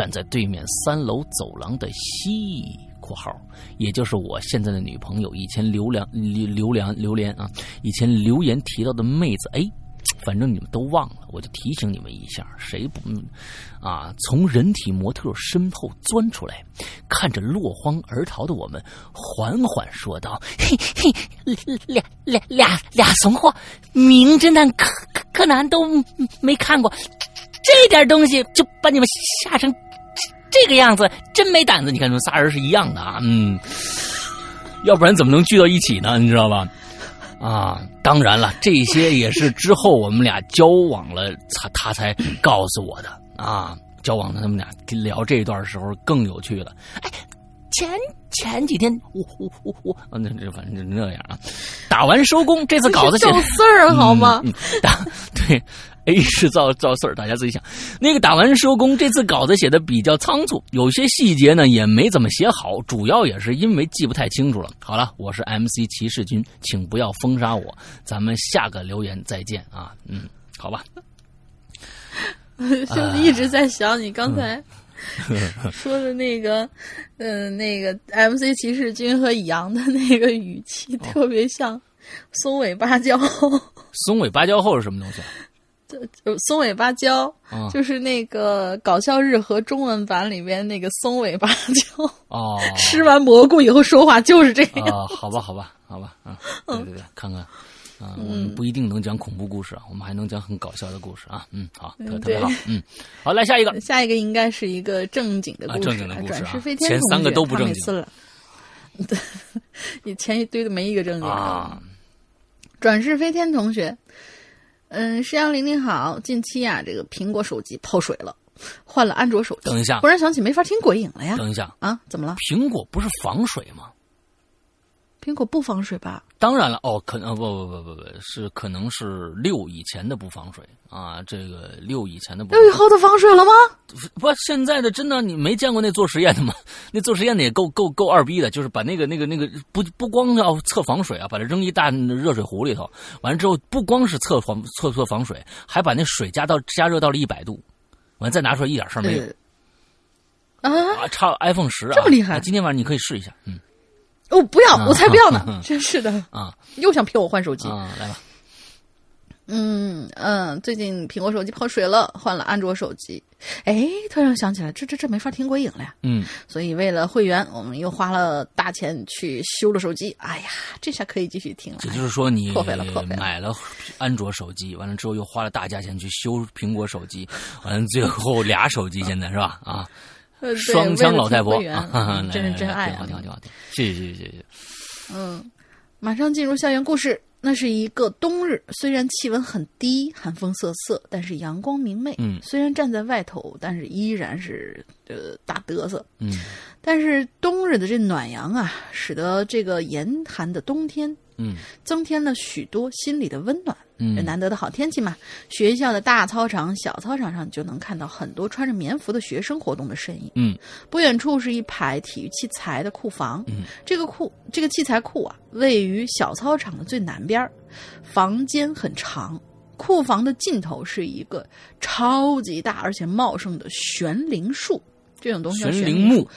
站在对面三楼走廊的西（括号），也就是我现在的女朋友，以前留良留留言留言啊，以前留言提到的妹子，哎，反正你们都忘了，我就提醒你们一下，谁不啊？从人体模特身后钻出来，看着落荒而逃的我们，缓缓说道：“嘿嘿，俩俩俩俩怂货，名侦探柯柯南都没看过，这点东西就把你们吓成。”这个样子真没胆子！你看，你们仨人是一样的啊，嗯，要不然怎么能聚到一起呢？你知道吧？啊，当然了，这些也是之后我们俩交往了，他他才告诉我的啊。交往的他们俩聊这一段时候更有趣了。哎，前前几天我我我我，那这反正就那样啊。打完收工，这次稿子写事 儿好吗？打 对。A 是造造事儿，大家自己想。那个打完收工，这次稿子写的比较仓促，有些细节呢也没怎么写好，主要也是因为记不太清楚了。好了，我是 MC 骑士军，请不要封杀我，咱们下个留言再见啊。嗯，好吧。就一直在想你刚才 说的那个，嗯，那个 MC 骑士军和杨的那个语气，特别像松尾芭蕉。松尾芭蕉后是什么东西？就松尾芭蕉，就是那个搞笑日和中文版里边那个松尾芭蕉。哦，吃完蘑菇以后说话就是这样。啊，好吧，好吧，好吧，啊，对对对，看看，啊，我们不一定能讲恐怖故事啊，我们还能讲很搞笑的故事啊。嗯，好，特特别好。嗯，好，来下一个，下一个应该是一个正经的故事，正经的故事啊。前三个都不正经。对，你前一堆的没一个正经啊。转世飞天同学。嗯，石阳玲玲好。近期啊，这个苹果手机泡水了，换了安卓手机。等一下忽，然想起没法听鬼影了呀！等一下，啊，怎么了？苹果不是防水吗？苹果不防水吧？当然了，哦，可能不不不不不是，可能是六以前的不防水啊，这个六以前的不防水六以后的防水了吗？不，现在的真的你没见过那做实验的吗？那做实验的也够够够二逼的，就是把那个那个那个不不光要测防水啊，把它扔一大热水壶里头，完了之后不光是测防测测防水，还把那水加到加热到了一百度，完了再拿出来一点事儿没有。呃啊！啊，差 iPhone 十啊，这么厉害啊今天晚上你可以试一下，嗯哦，不要，我才不要呢！啊真是的，啊又想骗我换手机。啊，来吧，嗯嗯，最近苹果手机泡水了，换了安卓手机。哎，突然想起来，这这这没法听鬼影了呀！嗯，所以为了会员，我们又花了大钱去修了手机。哎呀，这下可以继续听了。也就是说你破费了破费了买了安卓手机，完了之后又花了大价钱去修苹果手机，完了最后俩手机现在是吧？啊，双枪老太婆 真是真爱啊！挺好，挺好，挺好，挺好，谢谢，谢谢，谢谢。嗯，马上进入校园故事。那是一个冬日，虽然气温很低，寒风瑟瑟，但是阳光明媚。嗯虽然站在外头，但是依然是呃大嘚瑟。嗯但是冬日的这暖阳啊，使得这个严寒的冬天嗯。增添了许多心里的温暖。嗯。难得的好天气嘛，学校的大操场、小操场上就能看到很多穿着棉服的学生活动的身影。嗯。不远处是一排体育器材的库房，嗯。这个库这个器材库啊，位于小操场的最南边儿，房间很长。库房的尽头是一个超级大而且茂盛的悬铃树，这种东西叫悬铃木，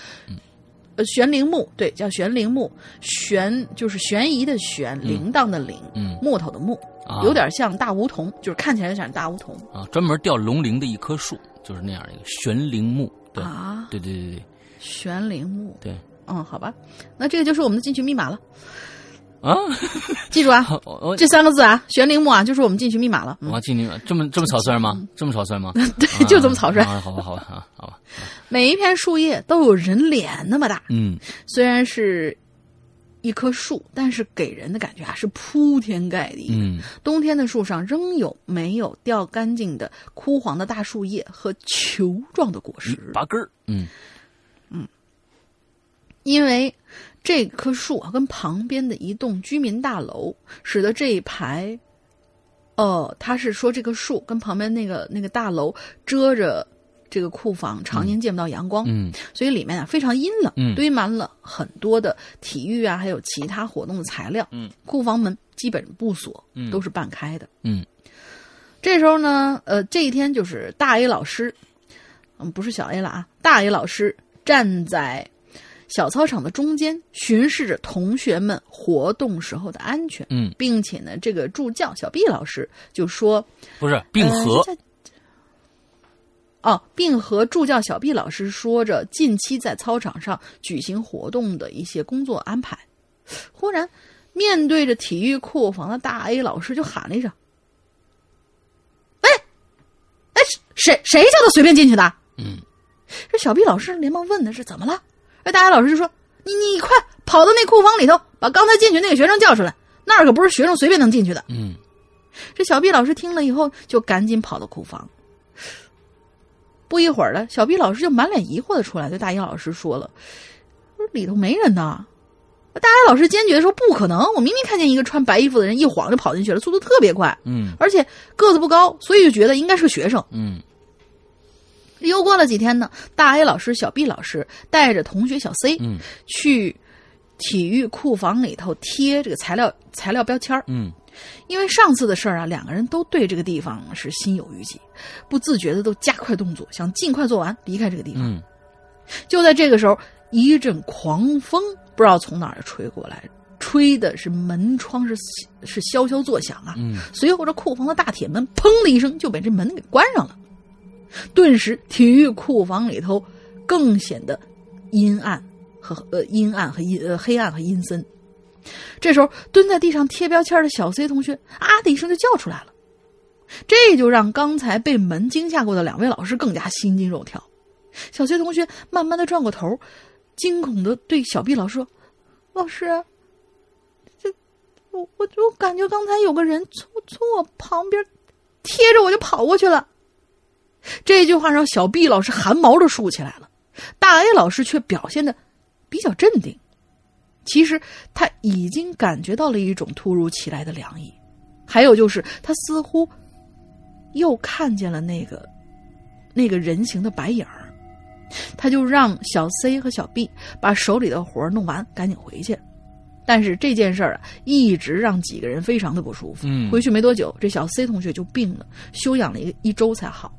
呃，悬铃木，对，叫悬铃木，悬就是悬疑的悬，铃铛的铃，嗯。木头的木，啊，有点像大梧桐，就是看起来像大梧桐啊，专门吊龙铃的一棵树，就是那样一个悬铃木。对，啊，对对对悬铃木，对。嗯，好吧，那这个就是我们的进群密码了，对啊！记住啊，这三个字啊，玄铃木啊，就是我们进去密码了。嗯我进你这么这么草率吗？这么草率吗？对，就这么草率。啊好吧好吧啊好吧，每一片树叶都有人脸那么大，嗯虽然是一棵树，但是给人的感觉啊是铺天盖地。嗯冬天的树上仍有没有掉干净的枯黄的大树叶和球状的果实，拔根儿，嗯嗯因为这棵树啊跟旁边的一栋居民大楼，使得这一排，哦，他是说这棵树跟旁边那个那个大楼遮着这个库房，常年见不到阳光，嗯。所以里面啊非常阴冷，嗯。堆满了很多的体育啊还有其他活动的材料，嗯，库房门基本不锁，嗯。都是半开的。嗯。这时候呢，呃，这一天就是大 A 老师，嗯，不是小 A 了啊，大 A 老师站在小操场的中间，巡视着同学们活动时候的安全，嗯，并且呢，这个助教小 B 老师就说，不是并和呃哦，并和助教小 B 老师说着近期在操场上举行活动的一些工作安排。忽然，面对着体育库房的大 A 老师就喊了一声：“哎，哎，谁谁叫他随便进去的？”嗯这小 B 老师连忙问的是怎么了？这大 A 老师就说：“你你快跑到那库房里头，把刚才进去那个学生叫出来，那儿可不是学生随便能进去的。”嗯这小毕老师听了以后，就赶紧跑到库房。不一会儿了，小毕老师就满脸疑惑的出来，对大一老师说了：“说里头没人呢。”大一老师坚决地说：“不可能！我明明看见一个穿白衣服的人一晃就跑进去了，速度特别快，嗯而且个子不高，所以就觉得应该是个学生。”嗯又过了几天呢，大 A 老师、小 B 老师带着同学小 C 嗯去体育库房里头贴这个材料材料标签儿嗯因为上次的事儿啊，两个人都对这个地方是心有余悸，不自觉的都加快动作，想尽快做完离开这个地方。嗯就在这个时候，一阵狂风不知道从哪儿吹过来，吹的是门窗是是萧萧作响啊。嗯随后这库房的大铁门砰的一声就被这门给关上了，顿时体育库房里头更显得阴暗和呃阴暗和阴呃黑暗和阴森。这时候蹲在地上贴标签的小 C 同学啊的一声就叫出来了，这就让刚才被门惊吓过的两位老师更加心惊肉跳。小 C 同学慢慢的转过头，惊恐的对小 B 老师说：“老师，这我我就感觉刚才有个人从从我旁边贴着我就跑过去了。”这句话让小 B 老师汗毛都竖起来了，大 A 老师却表现的比较镇定。其实他已经感觉到了一种突如其来的凉意，还有就是他似乎又看见了那个那个人形的白影儿，他就让小 C 和小 B 把手里的活儿弄完，赶紧回去。但是这件事儿啊，一直让几个人非常的不舒服。嗯回去没多久，这小 C 同学就病了，休养了一一周才好。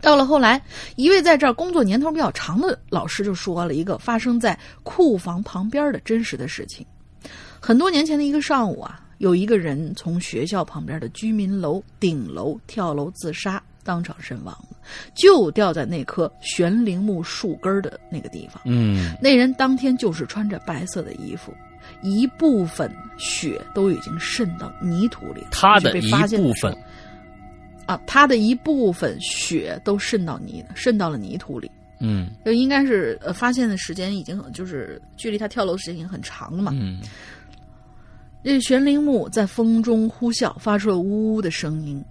到了后来，一位在这儿工作年头比较长的老师就说了一个发生在库房旁边的真实的事情。很多年前的一个上午啊，有一个人从学校旁边的居民楼顶楼跳楼自杀，当场身亡了，就掉在那棵悬铃木树根的那个地方。嗯那人当天就是穿着白色的衣服，一部分血都已经渗到泥土里了，他的一部分啊，他的一部分血都渗到泥渗到了泥土里。嗯就应该是呃，发现的时间已经就是距离他跳楼时间已经很长了嘛。嗯这悬铃木在风中呼啸，发出了呜呜的声音。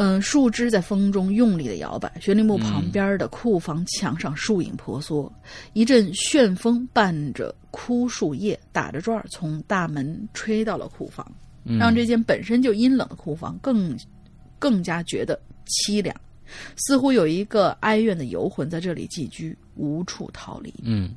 嗯、树枝在风中用力的摇摆，悬铃木旁边的库房墙上树影婆娑，一阵旋风伴着枯树叶打着转儿从大门吹到了库房，嗯，让这间本身就阴冷的库房更更加觉得凄凉，似乎有一个哀怨的游魂在这里寄居，无处逃离。嗯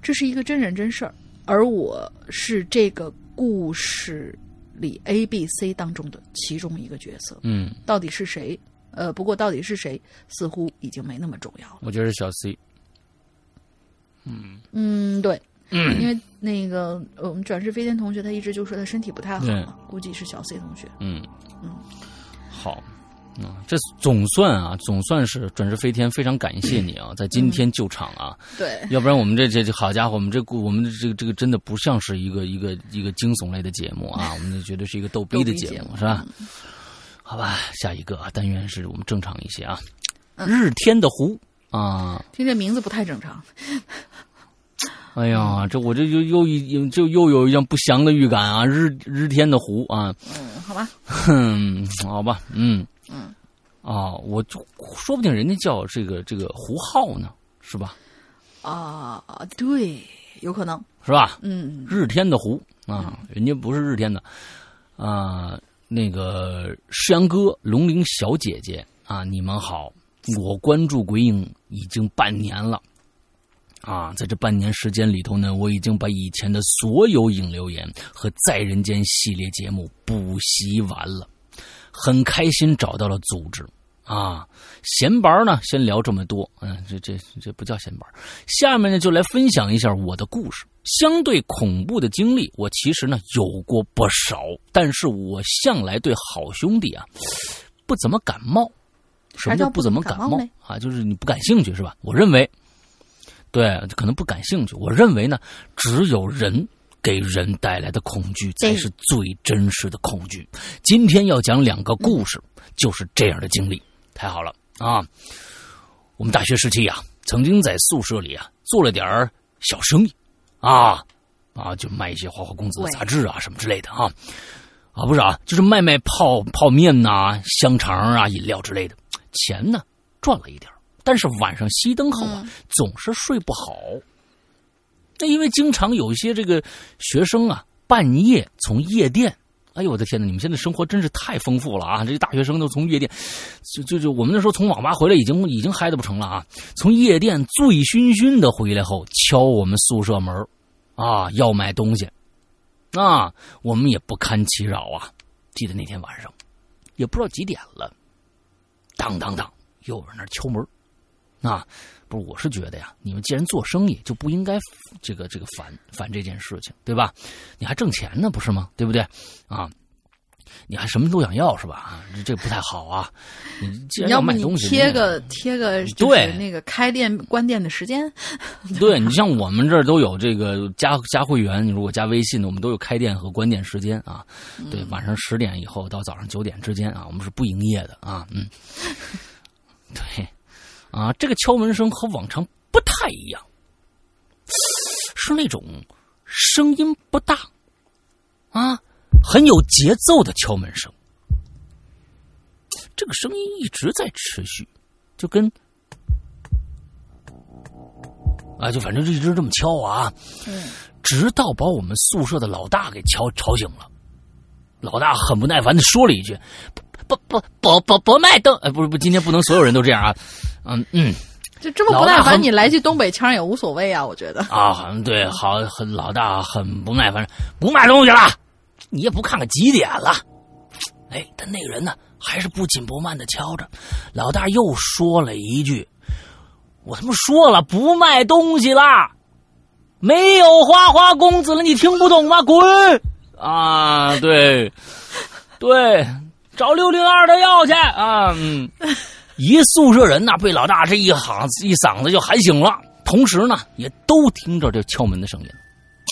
这是一个真人真事儿，而我是这个故事里 A、B、C 当中的其中一个角色。嗯，到底是谁？呃，不过到底是谁，似乎已经没那么重要了。我觉得是小 C。嗯嗯，对，嗯因为那个呃我们转世飞天同学他一直就说他身体不太好嘛，估计是小 C 同学。嗯嗯，好。啊，这总算啊，总算是转世飞天，非常感谢你啊，在今天救场啊，对，要不然我们这这这好家伙，我们这故我们这个这个真的不像是一个一个一个惊悚类的节目啊，我们绝对是一个逗逼的节目，是吧？好吧，下一个啊，单元是我们正常一些啊，嗯。日天的湖。啊，听这名字不太正常。哎呀，这我这就又一就又有一样不祥的预感啊，日日天的湖啊，嗯，好吧，哼，好吧，嗯嗯，啊，我就说不定人家叫这个这个胡浩呢，是吧？啊、对，有可能。是吧？嗯，日天的湖啊，人家不是日天的啊。那个诗阳哥、龙玲小姐姐啊，你们好！我关注鬼影已经半年了啊，在这半年时间里头呢，我已经把以前的所有影留言和在人间系列节目补习完了，很开心找到了组织啊。闲白呢，先聊这么多，嗯，这这这不叫闲白。下面呢，就来分享一下我的故事。相对恐怖的经历，我其实呢有过不少，但是我向来对好兄弟啊不怎么感冒。什么叫不怎么感冒啥叫不怎么感冒啊？就是你不感兴趣是吧？我认为，对，可能不感兴趣。我认为呢，只有人给人带来的恐惧才是最真实的恐惧。今天要讲两个故事，就是这样的经历。太好了啊！我们大学时期啊，曾经在宿舍里啊做了点儿小生意，啊啊，就卖一些花花公子的杂志啊什么之类的啊啊，不是啊，就是卖卖泡泡面呐、香肠啊、饮料之类的，钱呢赚了一点儿但是晚上熄灯后啊，总是睡不好。那因为经常有一些这个学生啊，半夜从夜店。哎呦我的天哪！你们现在生活真是太丰富了啊！这些大学生都从夜店，就就就我们那时候从网吧回来已经已经嗨的不成了啊！从夜店醉醺醺的回来后，敲我们宿舍门啊，要买东西，啊，我们也不堪其扰啊。记得那天晚上，也不知道几点了，当当当，又有人那儿敲门，啊，不是，我是觉得呀，你们既然做生意，就不应该这个这个烦烦这件事情，对吧？你还挣钱呢，不是吗？对不对？啊，你还什么都想要是吧？啊，这这不太好啊！你既然要不你卖东西，贴个贴个对那个开店关店的时间，对你像我们这儿都有这个加加会员，你如果加微信的，我们都有开店和关店时间啊。对，晚上十点以后到早上九点之间啊，我们是不营业的啊。嗯，对，啊，这个敲门声和往常不太一样，是那种声音不大啊，很有节奏的敲门声。这个声音一直在持续，就跟啊，就反正就一直这么敲啊，嗯直到把我们宿舍的老大给敲吵醒了。老大很不耐烦的说了一句：“不不不不不卖灯，哎，不是不，今天不能所有人都这样啊。”嗯嗯就这么不耐烦，你来句东北腔也无所谓啊，我觉得。啊，很对，好，很老大很不耐烦，不卖东西了，你也不看看几点了？哎，但那个人呢，还是不紧不慢的敲着。老大又说了一句：“我他妈说了不卖东西啦，没有花花公子了，你听不懂吗？滚！”啊，对，对，找六零二的要去啊，嗯。一宿舍人呐，被老大这一喊一嗓子就喊醒了，同时呢，也都听着这敲门的声音。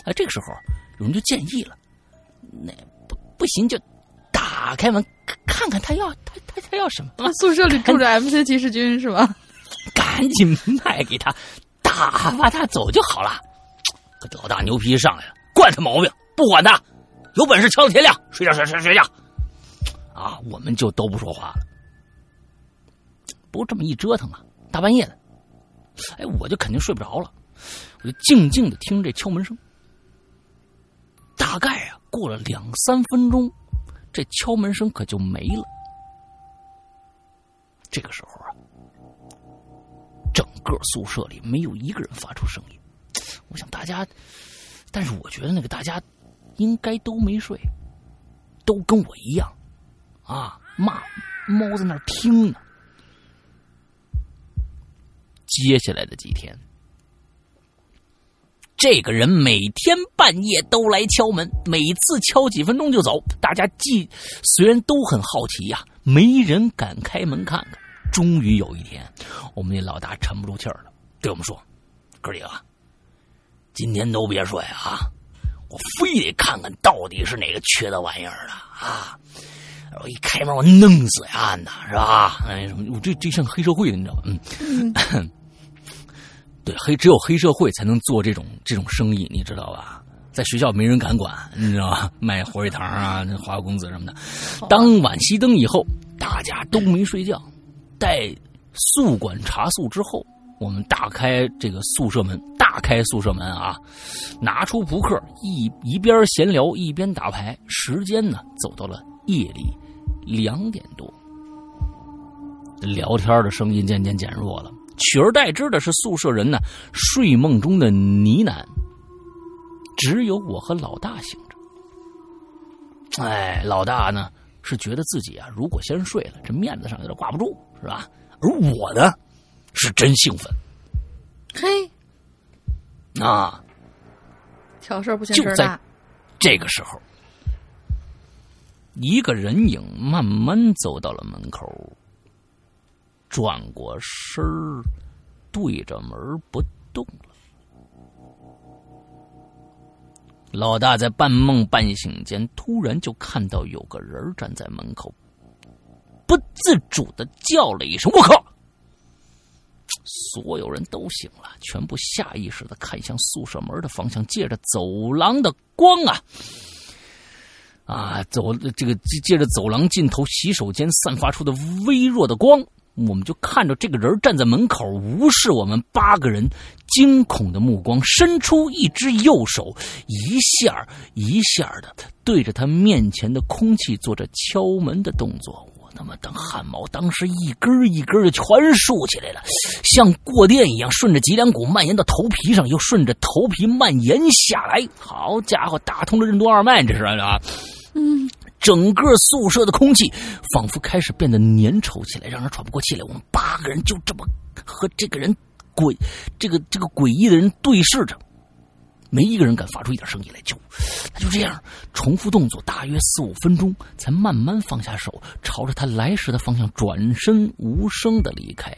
哎，这个时候有人就建议了，那不不行就打开门看看看他要他他他要什么，他宿舍里住着 MC 骑士军是吧？赶紧卖给他，打发他走就好了。可老大牛皮上来了，惯他毛病，不管他，有本事敲到天亮，睡觉睡睡睡觉。啊，我们就都不说话了。不过这么一折腾啊，大半夜的，哎，我就肯定睡不着了，我就静静的听这敲门声。大概啊，过了两三分钟，这敲门声可就没了。这个时候啊，整个宿舍里没有一个人发出声音。我想大家，但是我觉得那个大家应该都没睡，都跟我一样，啊，骂猫在那儿听呢。接下来的几天，这个人每天半夜都来敲门，每次敲几分钟就走。大家既虽然都很好奇呀、没人敢开门看看。终于有一天，我们那老大沉不住气儿了，对我们说：“哥几个，今天都别睡啊，我非得看看到底是哪个缺德玩意儿了啊！我一开门，我弄死呀，那是吧？哎？我这这像黑社会的，你知道吗？嗯。对，黑只有黑社会才能做这种这种生意，你知道吧？在学校没人敢管，你知道吧？卖火腿肠啊、花花公子什么的。当晚熄灯以后，大家都没睡觉。待宿管查宿之后，我们打开这个宿舍门，大开宿舍门啊，拿出扑克，一一边闲聊一边打牌。时间呢，走到了夜里两点多，聊天的声音渐渐减弱了。取而代之的是宿舍人呢睡梦中的呢喃，只有我和老大醒着。哎，老大呢是觉得自己啊，如果先睡了，这面子上有点挂不住，是吧？而我呢，是真兴奋嘿，啊！挑事儿不嫌就在事儿大。这个时候，一个人影慢慢走到了门口，转过身儿，对着门不动了。老大在半梦半醒间，突然就看到有个人站在门口，不自主的叫了一声“我靠”。所有人都醒了，全部下意识的看向宿舍门的方向，借着走廊的光啊，啊，走这个借着走廊尽头洗手间散发出的微弱的光，我们就看着这个人站在门口，无视我们八个人惊恐的目光，伸出一只右手，一下一下的对着他面前的空气做着敲门的动作。我他妈等汗毛当时一根一根的全竖起来了，像过电一样，顺着脊梁骨蔓延到头皮上，又顺着头皮蔓延下来。好家伙，打通了任督二脉，这是啊！嗯，整个宿舍的空气仿佛开始变得粘稠起来，让人喘不过气来。我们八个人就这么和这个人诡这个这个诡异的人对视着，没一个人敢发出一点声音来。就他就这样重复动作，大约四五分钟，才慢慢放下手，朝着他来时的方向转身，无声的离开。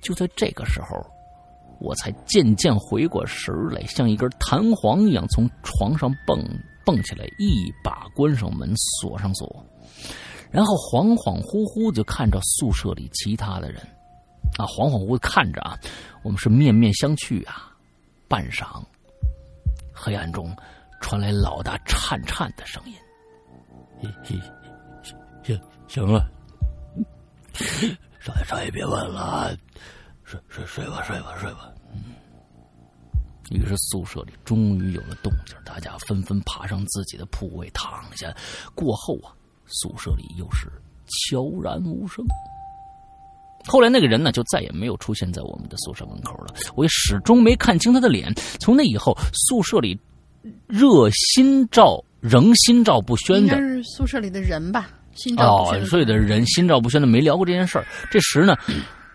就在这个时候。我才渐渐回过神来，像一根弹簧一样从床上蹦蹦起来，一把关上门，锁上锁，然后恍恍惚惚就看着宿舍里其他的人，啊，恍恍惚惚看着啊，我们是面面相觑啊。半晌，黑暗中传来老大颤颤的声音：“行行行了，少爷，少爷别问了，睡睡睡吧，睡吧，睡吧。嗯。于是宿舍里终于有了动静，大家纷纷爬上自己的铺位躺下。过后啊，宿舍里又是悄然无声。后来那个人呢，就再也没有出现在我们的宿舍门口了。我也始终没看清他的脸。从那以后，宿舍里热心照仍心照不宣的，是宿舍里的人吧？心照不宣。哦，睡的人心照不宣的没聊过这件事儿。这时呢，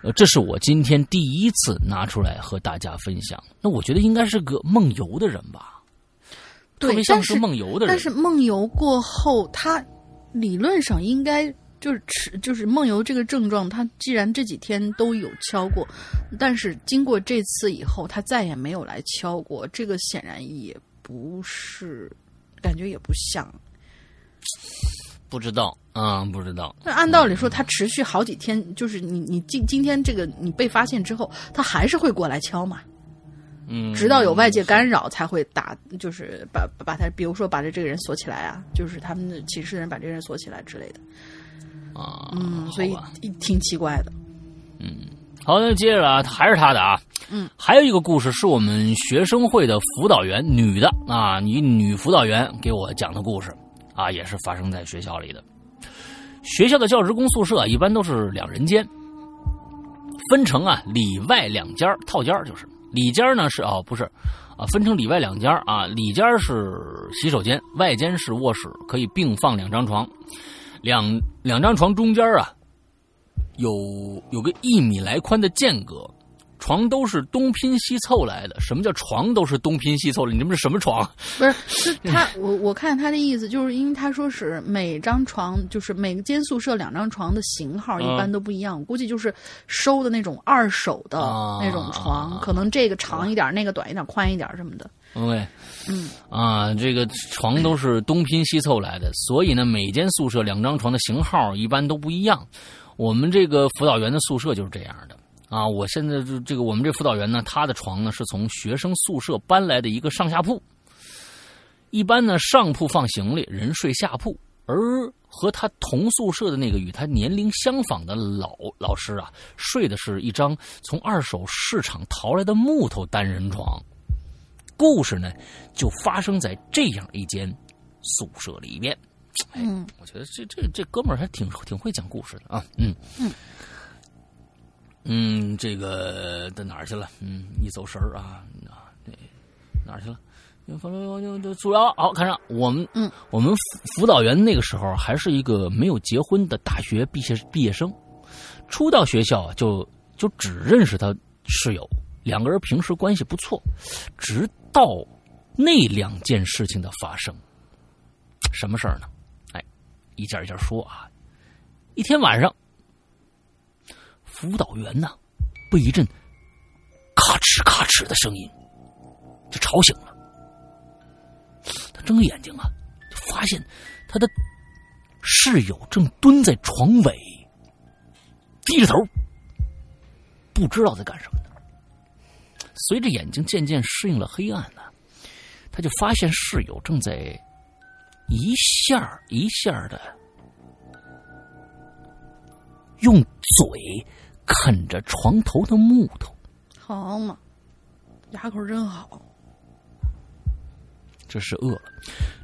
呃，这是我今天第一次拿出来和大家分享。那我觉得应该是个梦游的人吧，特别像是梦游的人。但是梦游过后，他理论上应该。就是吃，就是梦游这个症状，他既然这几天都有敲过，但是经过这次以后，他再也没有来敲过。这个显然也不是，感觉也不像。不知道啊，不知道。那按道理说，他持续好几天，就是你你今今天这个你被发现之后，他还是会过来敲嘛？嗯，直到有外界干扰才会打，就是把把他，比如说把这这个人锁起来啊，就是他们的寝室人把这个人锁起来之类的。啊，嗯，所以挺奇怪的。嗯，好，那接着啊，还是他的啊。嗯，还有一个故事是我们学生会的辅导员，女的啊，女女辅导员给我讲的故事啊，也是发生在学校里的。学校的教职工宿舍一般都是两人间，分成啊里外两间套间就是里间呢是哦不是啊，分成里外两间啊，里间是洗手间，外间是卧室，可以并放两张床。两两张床中间啊，有有个一米来宽的间隔，床都是东拼西凑来的。什么叫床都是东拼西凑的？你这是什么床？不是，是他我我看他的意思，就是因为他说是每张床就是每间宿舍两张床的型号一般都不一样，估计就是收的那种二手的那种床，可能这个长一点，那个短一点，宽一点什么的。对，嗯啊，这个床都是东拼西凑来的，所以呢，每间宿舍两张床的型号一般都不一样。我们这个辅导员的宿舍就是这样的啊。我现在这这个我们这辅导员呢，他的床呢是从学生宿舍搬来的一个上下铺。一般呢，上铺放行李，人睡下铺，而和他同宿舍的那个与他年龄相仿的老老师啊，睡的是一张从二手市场淘来的木头单人床。故事呢，就发生在这样一间宿舍里边。嗯，我觉得这这这哥们儿还挺挺会讲故事的啊。嗯嗯嗯，这个到哪儿去了？嗯，一走神儿啊啊，对，哪儿去了？反正就就主要好看上我们，嗯，我们辅辅导员那个时候还是一个没有结婚的大学毕业毕业生，初到学校就就只认识他室友。两个人平时关系不错，直到那两件事情的发生，什么事儿呢？哎，一件一件说啊。一天晚上，辅导员呢被一阵咔哧咔哧的声音就吵醒了。他睁着眼睛啊，发现他的室友正蹲在床尾，低着头，不知道在干什么呢。随着眼睛渐渐适应了黑暗呢，他就发现室友正在一下一下的用嘴啃着床头的木头。好嘛，牙口真好。这是饿了，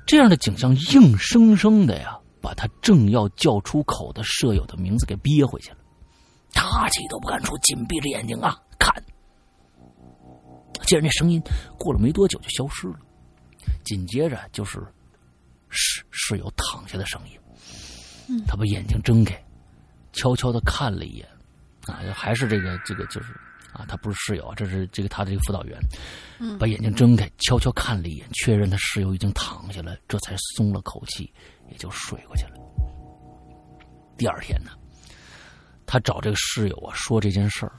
这样的景象硬生生的呀，把他正要叫出口的舍友的名字给憋回去了。大气都不敢出，紧闭着眼睛啊，看。接着那声音过了没多久就消失了，紧接着就是室室友躺下的声音。他把眼睛睁开，悄悄的看了一眼，啊，还是这个这个就是啊，他不是室友啊，这是这个他这个辅导员。把眼睛睁开，悄悄看了一眼，确认他室友已经躺下了，这才松了口气，也就睡过去了。第二天呢，他找这个室友啊说这件事儿，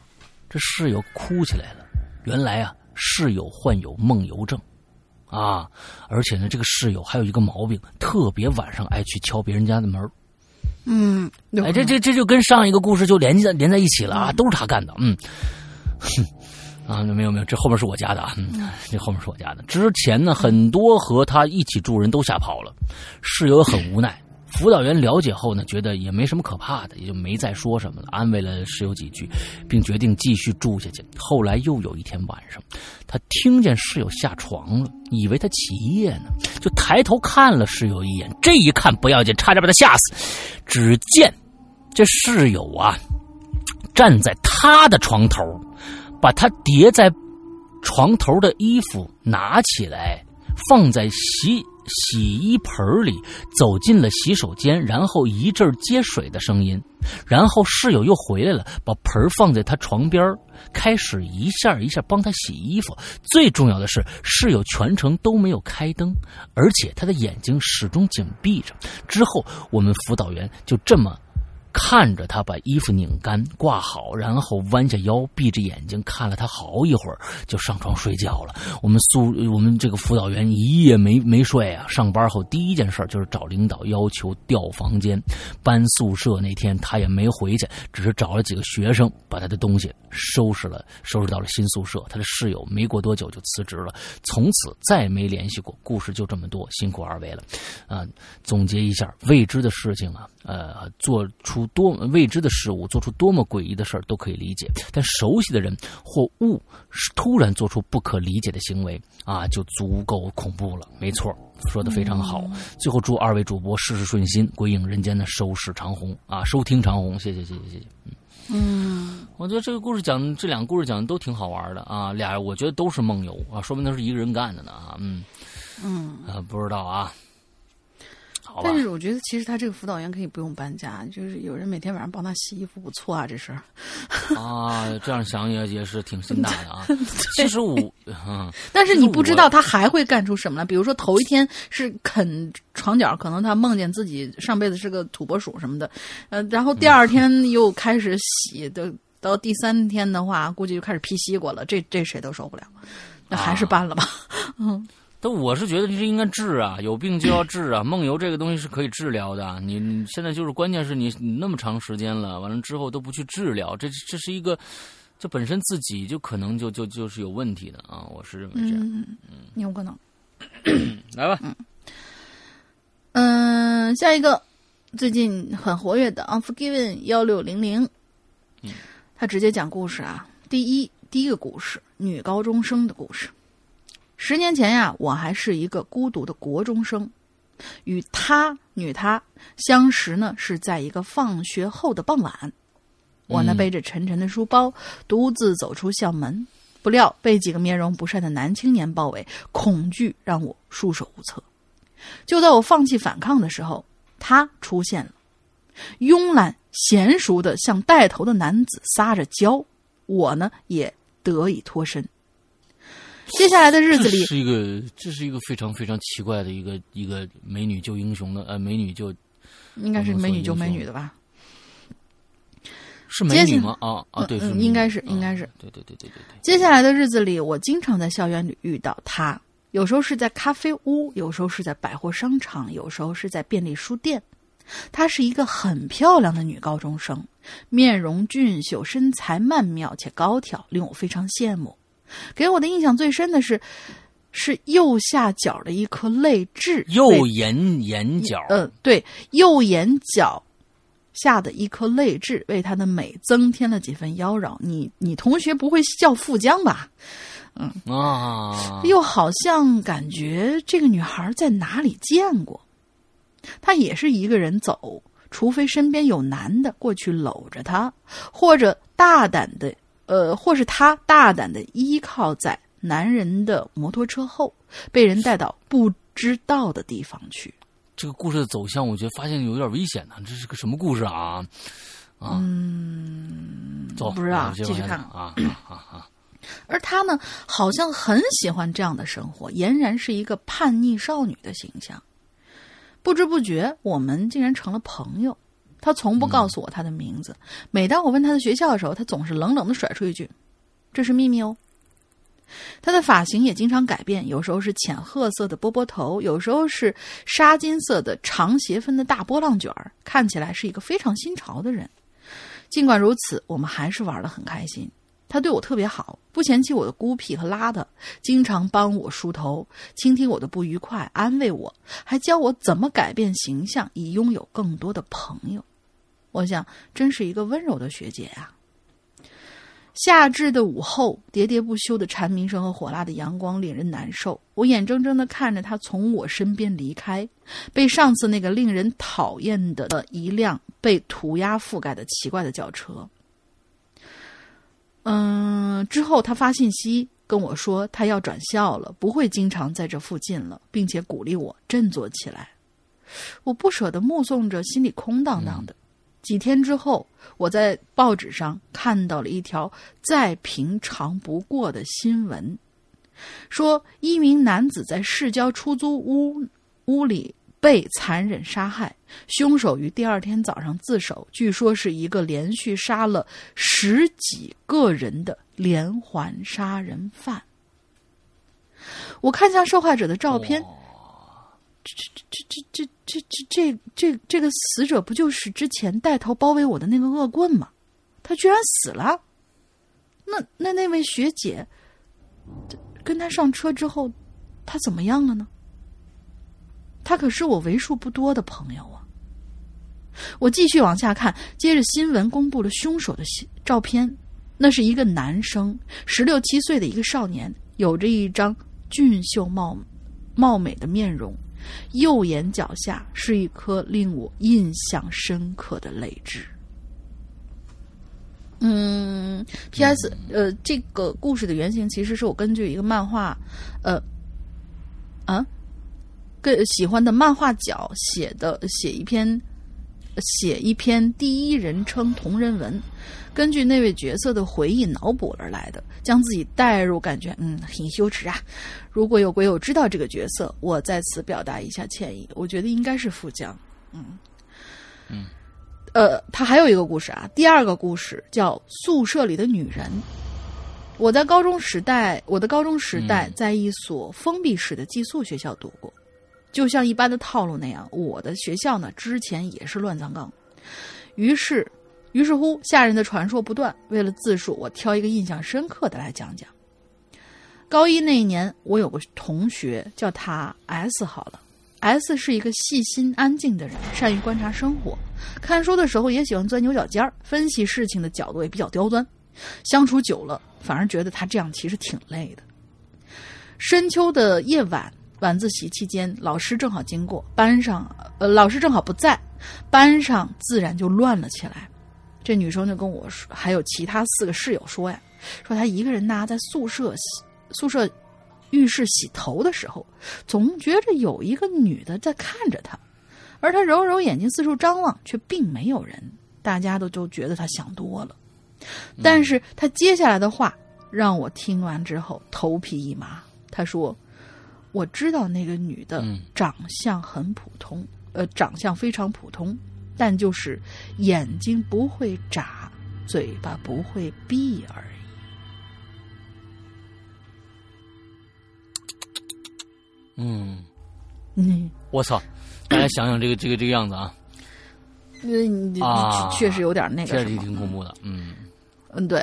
这室友哭起来了。原来啊。室友患有梦游症，啊，而且呢，这个室友还有一个毛病，特别晚上爱去敲别人家的门嗯，哎，这这这就跟上一个故事就连在连在一起了啊，都是他干的。嗯，啊，没有没有，这后面是我家的啊，这后面是我家的。之前呢，很多和他一起住人都吓跑了，室友很无奈，辅导员了解后呢，觉得也没什么可怕的，也就没再说什么了，安慰了室友几句，并决定继续住下去。后来又有一天晚上，他听见室友下床了，以为他起夜呢，就抬头看了室友一眼。这一看不要紧，差点把他吓死。只见这室友啊，站在他的床头，把他叠在床头的衣服拿起来，放在洗 洗衣盆里，走进了洗手间，然后一阵接水的声音，然后室友又回来了，把盆放在他床边开始一下一下帮他洗衣服。最重要的是，室友全程都没有开灯，而且他的眼睛始终紧闭着。之后，我们辅导员就这么。看着他把衣服拧干挂好，然后弯下腰，闭着眼睛看了他好一会儿，就上床睡觉了。我们宿我们这个辅导员一夜没没睡啊。上班后第一件事就是找领导要求调房间、搬宿舍。那天他也没回去，只是找了几个学生把他的东西收拾了，收拾到了新宿舍。他的室友没过多久就辞职了，从此再没联系过。故事就这么多，辛苦二位了。啊，总结一下，未知的事情啊，呃，做出。多未知的事物，做出多么诡异的事儿都可以理解，但熟悉的人或物突然做出不可理解的行为啊，就足够恐怖了。没错，说的非常好。最后祝二位主播事事顺心，鬼影人间的收视长虹啊，收听长虹，谢谢谢谢谢谢。嗯，我觉得这个故事讲这两个故事讲的都挺好玩的啊，俩我觉得都是梦游啊，说明他是一个人干的呢啊，嗯嗯啊，不知道啊。但是我觉得，其实他这个辅导员可以不用搬家，就是有人每天晚上帮他洗衣服，不错啊，这事儿。啊，这样想也也是挺心大的啊。其实我，嗯，但是你不知道他还会干出什么来。比如说头一天是啃床角，可能他梦见自己上辈子是个土拨鼠什么的，呃，然后第二天又开始洗，的到第三天的话，估计就开始劈西瓜了。这这谁都受不了，那还是搬了吧。嗯。但我是觉得这应该治啊，有病就要治啊。梦游这个东西是可以治疗的，你你现在就是关键是你你那么长时间了，完了之后都不去治疗，这这是一个，这本身自己就可能就就就是有问题的啊。我是认为这样，嗯，有可能。来吧，嗯，下一个最近很活跃的 Unforgiven 幺六零零，他直接讲故事啊。第一第一个故事，女高中生的故事。十年前呀，我还是一个孤独的国中生，与他女她相识呢，是在一个放学后的傍晚。我呢背着沉沉的书包，独自走出校门，不料被几个面容不善的男青年包围，恐惧让我束手无策。就在我放弃反抗的时候，他出现了，慵懒娴熟的向带头的男子撒着娇，我呢也得以脱身。接下来的日子里，这是一个这是一个非常非常奇怪的一个一个美女救英雄的呃美女救，应该是美女救美女的吧？是美女吗？啊啊对，应该是应该是对对对对对对。接下来的日子里，我经常在校园里遇到她，有时候是在咖啡屋，有时候是在百货商场，有时候是在便利书店。她是一个很漂亮的女高中生，面容俊秀，身材曼妙且高挑，令我非常羡慕。给我的印象最深的是，是右下角的一颗泪痣，右眼眼角，嗯，对，右眼角下的一颗泪痣，为她的美增添了几分妖娆。你你同学不会叫富江吧？嗯啊，又好像感觉这个女孩在哪里见过。她也是一个人走，除非身边有男的过去搂着她，或者大胆的。呃，或是他大胆的依靠在男人的摩托车后，被人带到不知道的地方去。这个故事的走向，我觉得发现有点危险呢。这是个什么故事啊？啊，嗯，走，不知道，继续看啊啊啊！而他呢，好像很喜欢这样的生活，俨然是一个叛逆少女的形象。不知不觉，我们竟然成了朋友。他从不告诉我他的名字。每当我问他的学校的时候，他总是冷冷的甩出一句：“这是秘密哦。”他的发型也经常改变，有时候是浅褐色的波波头，有时候是沙金色的长斜分的大波浪卷儿，看起来是一个非常新潮的人。尽管如此，我们还是玩得很开心。他对我特别好，不嫌弃我的孤僻和邋遢，经常帮我梳头，倾听我的不愉快，安慰我，还教我怎么改变形象，以拥有更多的朋友。我想，真是一个温柔的学姐呀、夏至的午后，喋喋不休的蝉鸣声和火辣的阳光令人难受。我眼睁睁的看着他从我身边离开，被上次那个令人讨厌的一辆被涂鸦覆盖的奇怪的轿车。嗯，之后他发信息跟我说，他要转校了，不会经常在这附近了，并且鼓励我振作起来。我不舍得目送着，心里空荡荡的。几天之后，我在报纸上看到了一条再平常不过的新闻，说一名男子在市郊出租屋屋里被残忍杀害，凶手于第二天早上自首，据说是一个连续杀了十几个人的连环杀人犯。我看向受害者的照片，这这这这这这这这这这个死者不就是之前带头包围我的那个恶棍吗？他居然死了！那那那位学姐，跟他上车之后，他怎么样了呢？他可是我为数不多的朋友啊！我继续往下看，接着新闻公布了凶手的照片，那是一个男生，十六七岁的一个少年，有着一张俊秀貌貌美的面容。右眼角下是一颗令我印象深刻的泪痣。嗯，P.S. 呃，这个故事的原型其实是我根据一个漫画，呃，啊，更喜欢的漫画角写的，写一篇，写一篇第一人称同人文，根据那位角色的回忆脑补而来的，将自己带入，感觉嗯很羞耻啊。如果有鬼友知道这个角色，我在此表达一下歉意。我觉得应该是富江，嗯嗯，呃，他还有一个故事啊，第二个故事叫《宿舍里的女人》。我在高中时代，我的高中时代在一所封闭式的寄宿学校度过，就像一般的套路那样，我的学校呢之前也是乱葬岗。于是，于是乎，下人的传说不断。为了自述，我挑一个印象深刻的来讲讲。高一那一年，我有个同学叫他 S 好了。S 是一个细心安静的人，善于观察生活，看书的时候也喜欢钻牛角尖儿，分析事情的角度也比较刁钻。相处久了，反而觉得他这样其实挺累的。深秋的夜晚，晚自习期间，老师正好经过，班上呃，老师正好不在，班上自然就乱了起来。这女生就跟我说，还有其他四个室友说呀，说她一个人呐，在宿舍洗宿舍浴室洗头的时候，总觉着有一个女的在看着她，而她揉揉眼睛四处张望，却并没有人。大家都就觉得她想多了。但是她接下来的话让我听完之后头皮一麻。她说：“我知道那个女的嗯长相很普通，呃，长相非常普通，但就是眼睛不会眨，嘴巴不会闭而已。”嗯，嗯，我操！大家想想这个这个这个样子啊，因为你啊确实有点那个确实挺恐怖的。嗯嗯，对。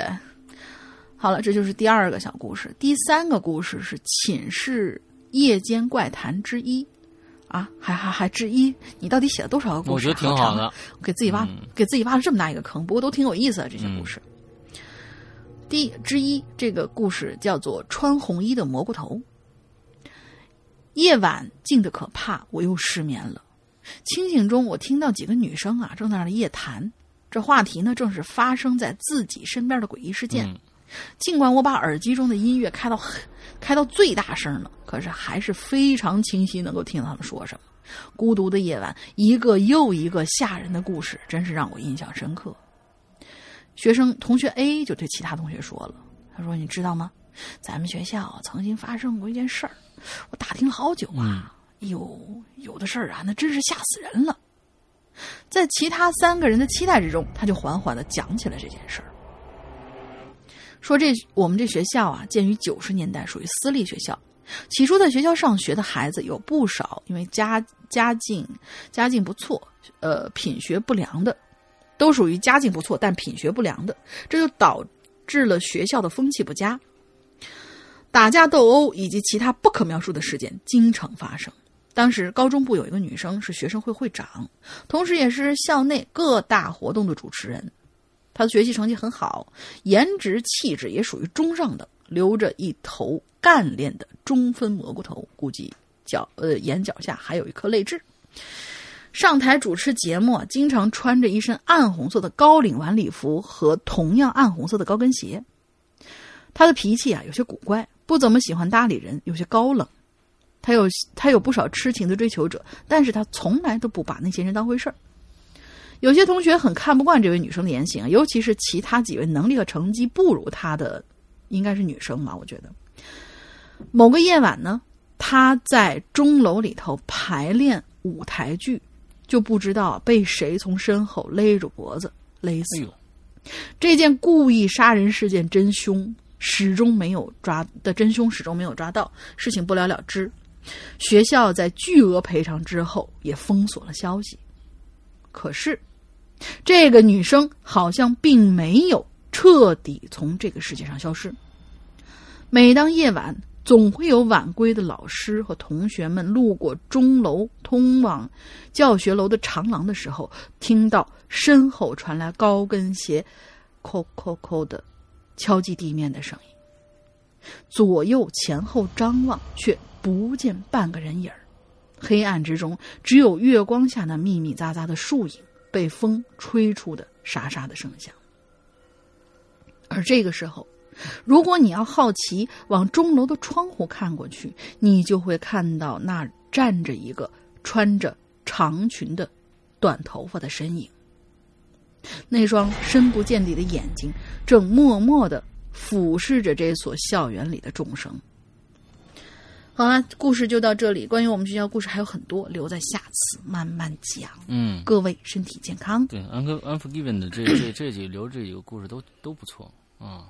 好了，这就是第二个小故事。第三个故事是寝室夜间怪谈之一，啊，还还还之一。你到底写了多少个故事？我觉得挺好的给自己挖、嗯给自己挖了这么大一个坑，不过都挺有意思的这些故事。第一之一，这个故事叫做《穿红衣的蘑菇头》。夜晚静得可怕，我又失眠了。清醒中，我听到几个女生啊正在那儿夜谈，这话题呢正是发生在自己身边的诡异事件。嗯尽管我把耳机中的音乐开到很开到最大声了，可是还是非常清晰能够听到他们说什么。孤独的夜晚，一个又一个吓人的故事，真是让我印象深刻。学生同学 A 就对其他同学说了：“他说你知道吗？咱们学校曾经发生过一件事儿，我打听好久啊，有有的事儿啊，那真是吓死人了。”在其他三个人的期待之中，他就缓缓的讲起了这件事儿。说这我们这学校啊，建于九十年代，属于私立学校。起初在学校上学的孩子有不少，因为家家境家境不错，呃，品学不良的，都属于家境不错但品学不良的，这就导致了学校的风气不佳。打架斗殴以及其他不可描述的事件经常发生。当时高中部有一个女生是学生会会长，同时也是校内各大活动的主持人。他的学习成绩很好，颜值气质也属于中上等，留着一头干练的中分蘑菇头，估计角呃眼角下还有一颗泪痣。上台主持节目，经常穿着一身暗红色的高领晚礼服和同样暗红色的高跟鞋。他的脾气啊有些古怪，不怎么喜欢搭理人，有些高冷。他有他有不少痴情的追求者，但是他从来都不把那些人当回事儿。有些同学很看不惯这位女生的言行，尤其是其他几位能力和成绩不如她的，应该是女生吧？我觉得。某个夜晚呢，她在钟楼里头排练舞台剧，就不知道被谁从身后勒住脖子勒死了。这件故意杀人事件真凶始终没有抓的真凶始终没有抓到，事情不了了之。学校在巨额赔偿之后也封锁了消息。可是，这个女生好像并没有彻底从这个世界上消失。每当夜晚，总会有晚归的老师和同学们路过钟楼通往教学楼的长廊的时候，听到身后传来高跟鞋“扣扣扣”的敲击地面的声音。左右前后张望，却不见半个人影。黑暗之中，只有月光下那密密匝匝的树影被风吹出的沙沙的声响。而这个时候，如果你要好奇往钟楼的窗户看过去，你就会看到那站着一个穿着长裙的短头发的身影。那双深不见底的眼睛正默默的俯视着这所校园里的众生。好了，故事就到这里。关于我们学校故事还有很多，留在下次慢慢讲。嗯，各位身体健康。对，《Uncle Unforgiven》的这这这几留这几个故事都都不错啊。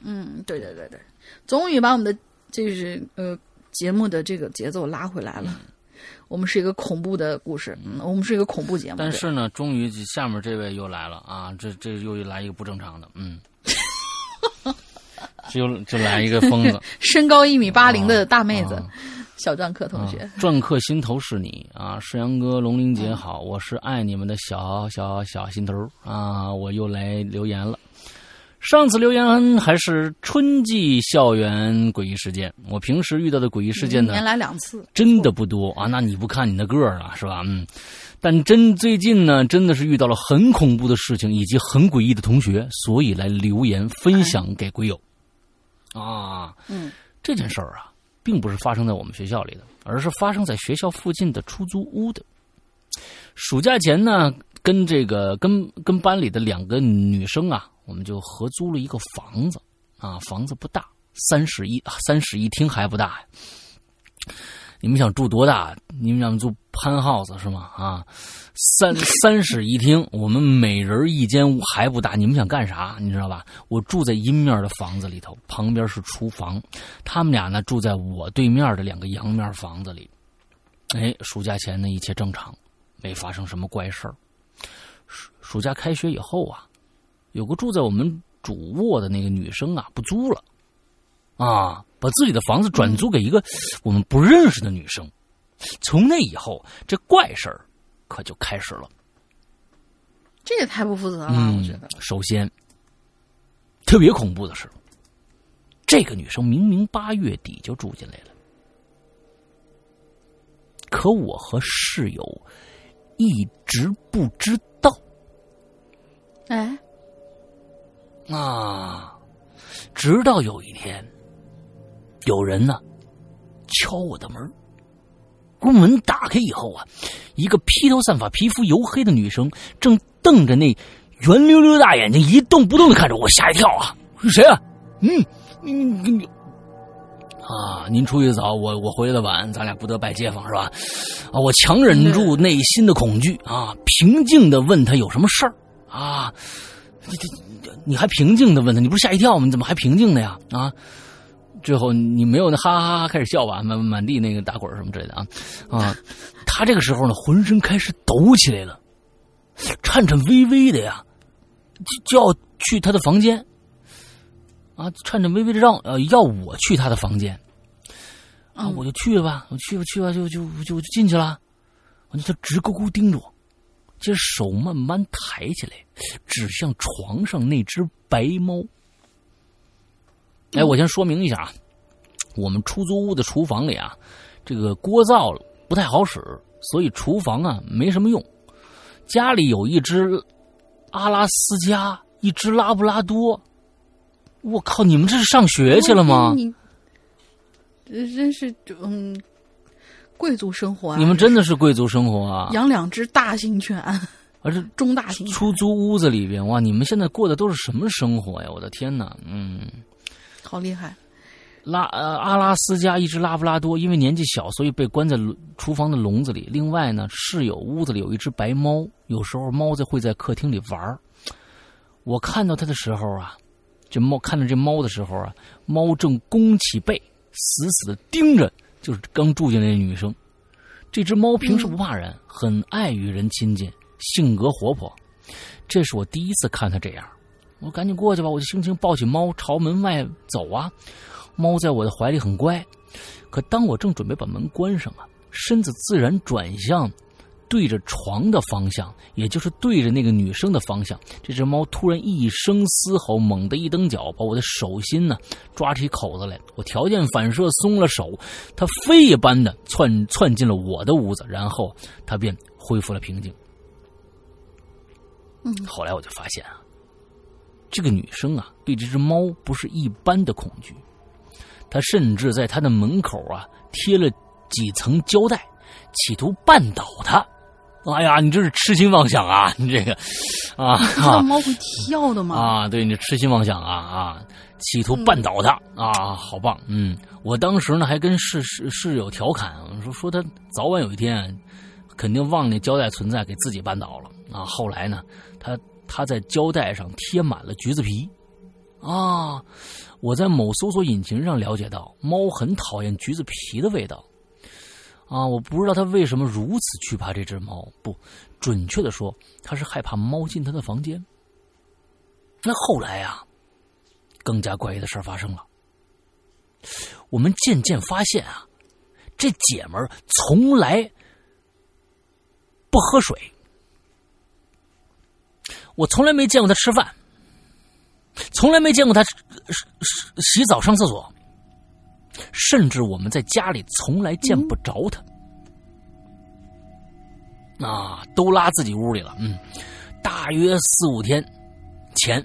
嗯，对对对对，终于把我们的就是呃节目的这个节奏拉回来了。我们是一个恐怖的故事，嗯，我们是一个恐怖节目。但是呢，终于下面这位又来了啊！这这又来一个不正常的，嗯，就就来一个疯子，身高一米八零的大妹子，啊小篆刻同学。啊篆刻心头是你啊，世阳哥、龙玲姐好，我是爱你们的小小小心头啊，我又来留言了。上次留言还是春季校园诡异事件，我平时遇到的诡异事件呢，一年来两次，真的不多啊。那你不看你那个儿了是吧？嗯，但真最近呢，真的是遇到了很恐怖的事情以及很诡异的同学，所以来留言分享给鬼友。啊，嗯，这件事儿啊，并不是发生在我们学校里的，而是发生在学校附近的出租屋的。暑假前呢，跟这个跟跟班里的两个女生啊，我们就合租了一个房子啊，房子不大，三室一三室一厅还不大呀。你们想住多大？你们想住潘 house 是吗？啊，三 三室一厅，我们每人一间屋还不大。你们想干啥？你知道吧？我住在阴面的房子里头，旁边是厨房。他们俩呢住在我对面的两个阳面房子里。哎，暑假前呢一切正常，没发生什么怪事儿。暑暑假开学以后啊，有个住在我们主卧的那个女生啊不租了，啊，把自己的房子转租给一个我们不认识的女生。从那以后，这怪事儿可就开始了。这也太不负责了，嗯，我觉得。首先，特别恐怖的是，这个女生明明八月底就住进来了，可我和室友一直不知道哎，啊。直到有一天，有人呢敲我的门儿，屋门打开以后啊，一个披头散发、皮肤黝黑的女生正瞪着那圆溜溜大眼睛一动不动的看着我，吓一跳啊！是谁啊？嗯嗯嗯啊！您出去的早，我我回来的晚，咱俩不得拜街坊是吧？啊！我强忍住内心的恐惧啊，平静的问他有什么事儿啊？你你你还平静的问他，你不是吓一跳吗？你怎么还平静的呀？啊！最后你没有那哈哈哈开始笑吧，满满地那个打滚什么之类的啊啊！他这个时候呢，浑身开始抖起来了，颤颤巍巍的呀，就就要去他的房间。啊，颤颤巍巍的让呃要我去他的房间，啊，嗯我就去了吧，我去吧去吧，就就就就进去了，我就他直勾勾盯着我，接着手慢慢抬起来，指向床上那只白猫。哎，我先说明一下啊，我们出租屋的厨房里啊，这个锅灶不太好使，所以厨房啊没什么用。家里有一只阿拉斯加，一只拉布拉多。我靠，你们这是上学去了吗？真是嗯，贵族生活啊！你们真的是贵族生活啊！养两只大型犬，而是 中大型犬，出租屋子里边，哇，你们现在过的都是什么生活呀？我的天哪！嗯，好厉害。拉呃阿拉斯加一只拉布拉多，因为年纪小，所以被关在厨房的笼子里。另外呢，室友屋子里有一只白猫，有时候猫在会在客厅里玩儿我看到它的时候啊，这猫看到这猫的时候啊，猫正弓起背，死死的盯着就是刚住进来的女生。这只猫平时不怕人，很爱与人亲近，性格活泼。这是我第一次看它这样，我赶紧过去吧，我就轻轻抱起猫朝门外走啊。猫在我的怀里很乖，可当我正准备把门关上啊，身子自然转向对着床的方向，也就是对着那个女生的方向。这只猫突然一声嘶吼，猛地一蹬脚，把我的手心呢抓起口子来。我条件反射松了手，它飞一般的窜窜进了我的屋子，然后它便恢复了平静。嗯，后来我就发现啊，这个女生啊对这只猫不是一般的恐惧。她甚至在她的门口啊贴了几层胶带，企图绊倒它。哎呀，你这是痴心妄想啊！你这个啊你知道啊猫会跳的吗？啊！对你痴心妄想啊啊！企图绊倒他、啊，好棒！嗯，我当时呢还跟室室室友调侃，说说他早晚有一天肯定忘那胶带存在，给自己绊倒了啊。后来呢，他他在胶带上贴满了橘子皮啊。我在某搜索引擎上了解到，猫很讨厌橘子皮的味道，啊，我不知道它为什么如此惧怕这只猫。不，准确的说，它是害怕猫进它的房间。那后来呀、啊，更加怪异的事发生了。我们渐渐发现啊，这姐们儿从来不喝水，我从来没见过他吃饭。从来没见过他洗澡、上厕所，甚至我们在家里从来见不着他。啊，都拉自己屋里了。嗯，大约四五天前，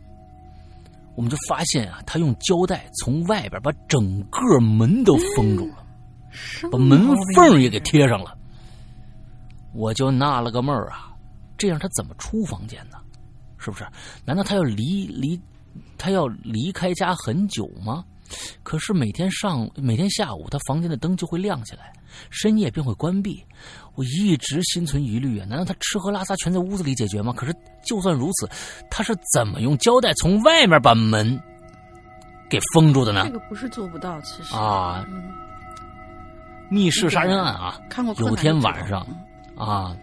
我们就发现啊，他用胶带从外边把整个门都封住了，把门缝也给贴上了。我就纳了个闷儿啊，这样他怎么出房间呢？是不是？难道他要离离？他要离开家很久吗？可是每天上每天下午，他房间的灯就会亮起来，深夜便会关闭。我一直心存疑虑啊，难道他吃喝拉撒全在屋子里解决吗？可是就算如此，他是怎么用胶带从外面把门给封住的呢？这个不是做不到，其实啊，嗯、密室杀人案啊，看过有天晚上啊，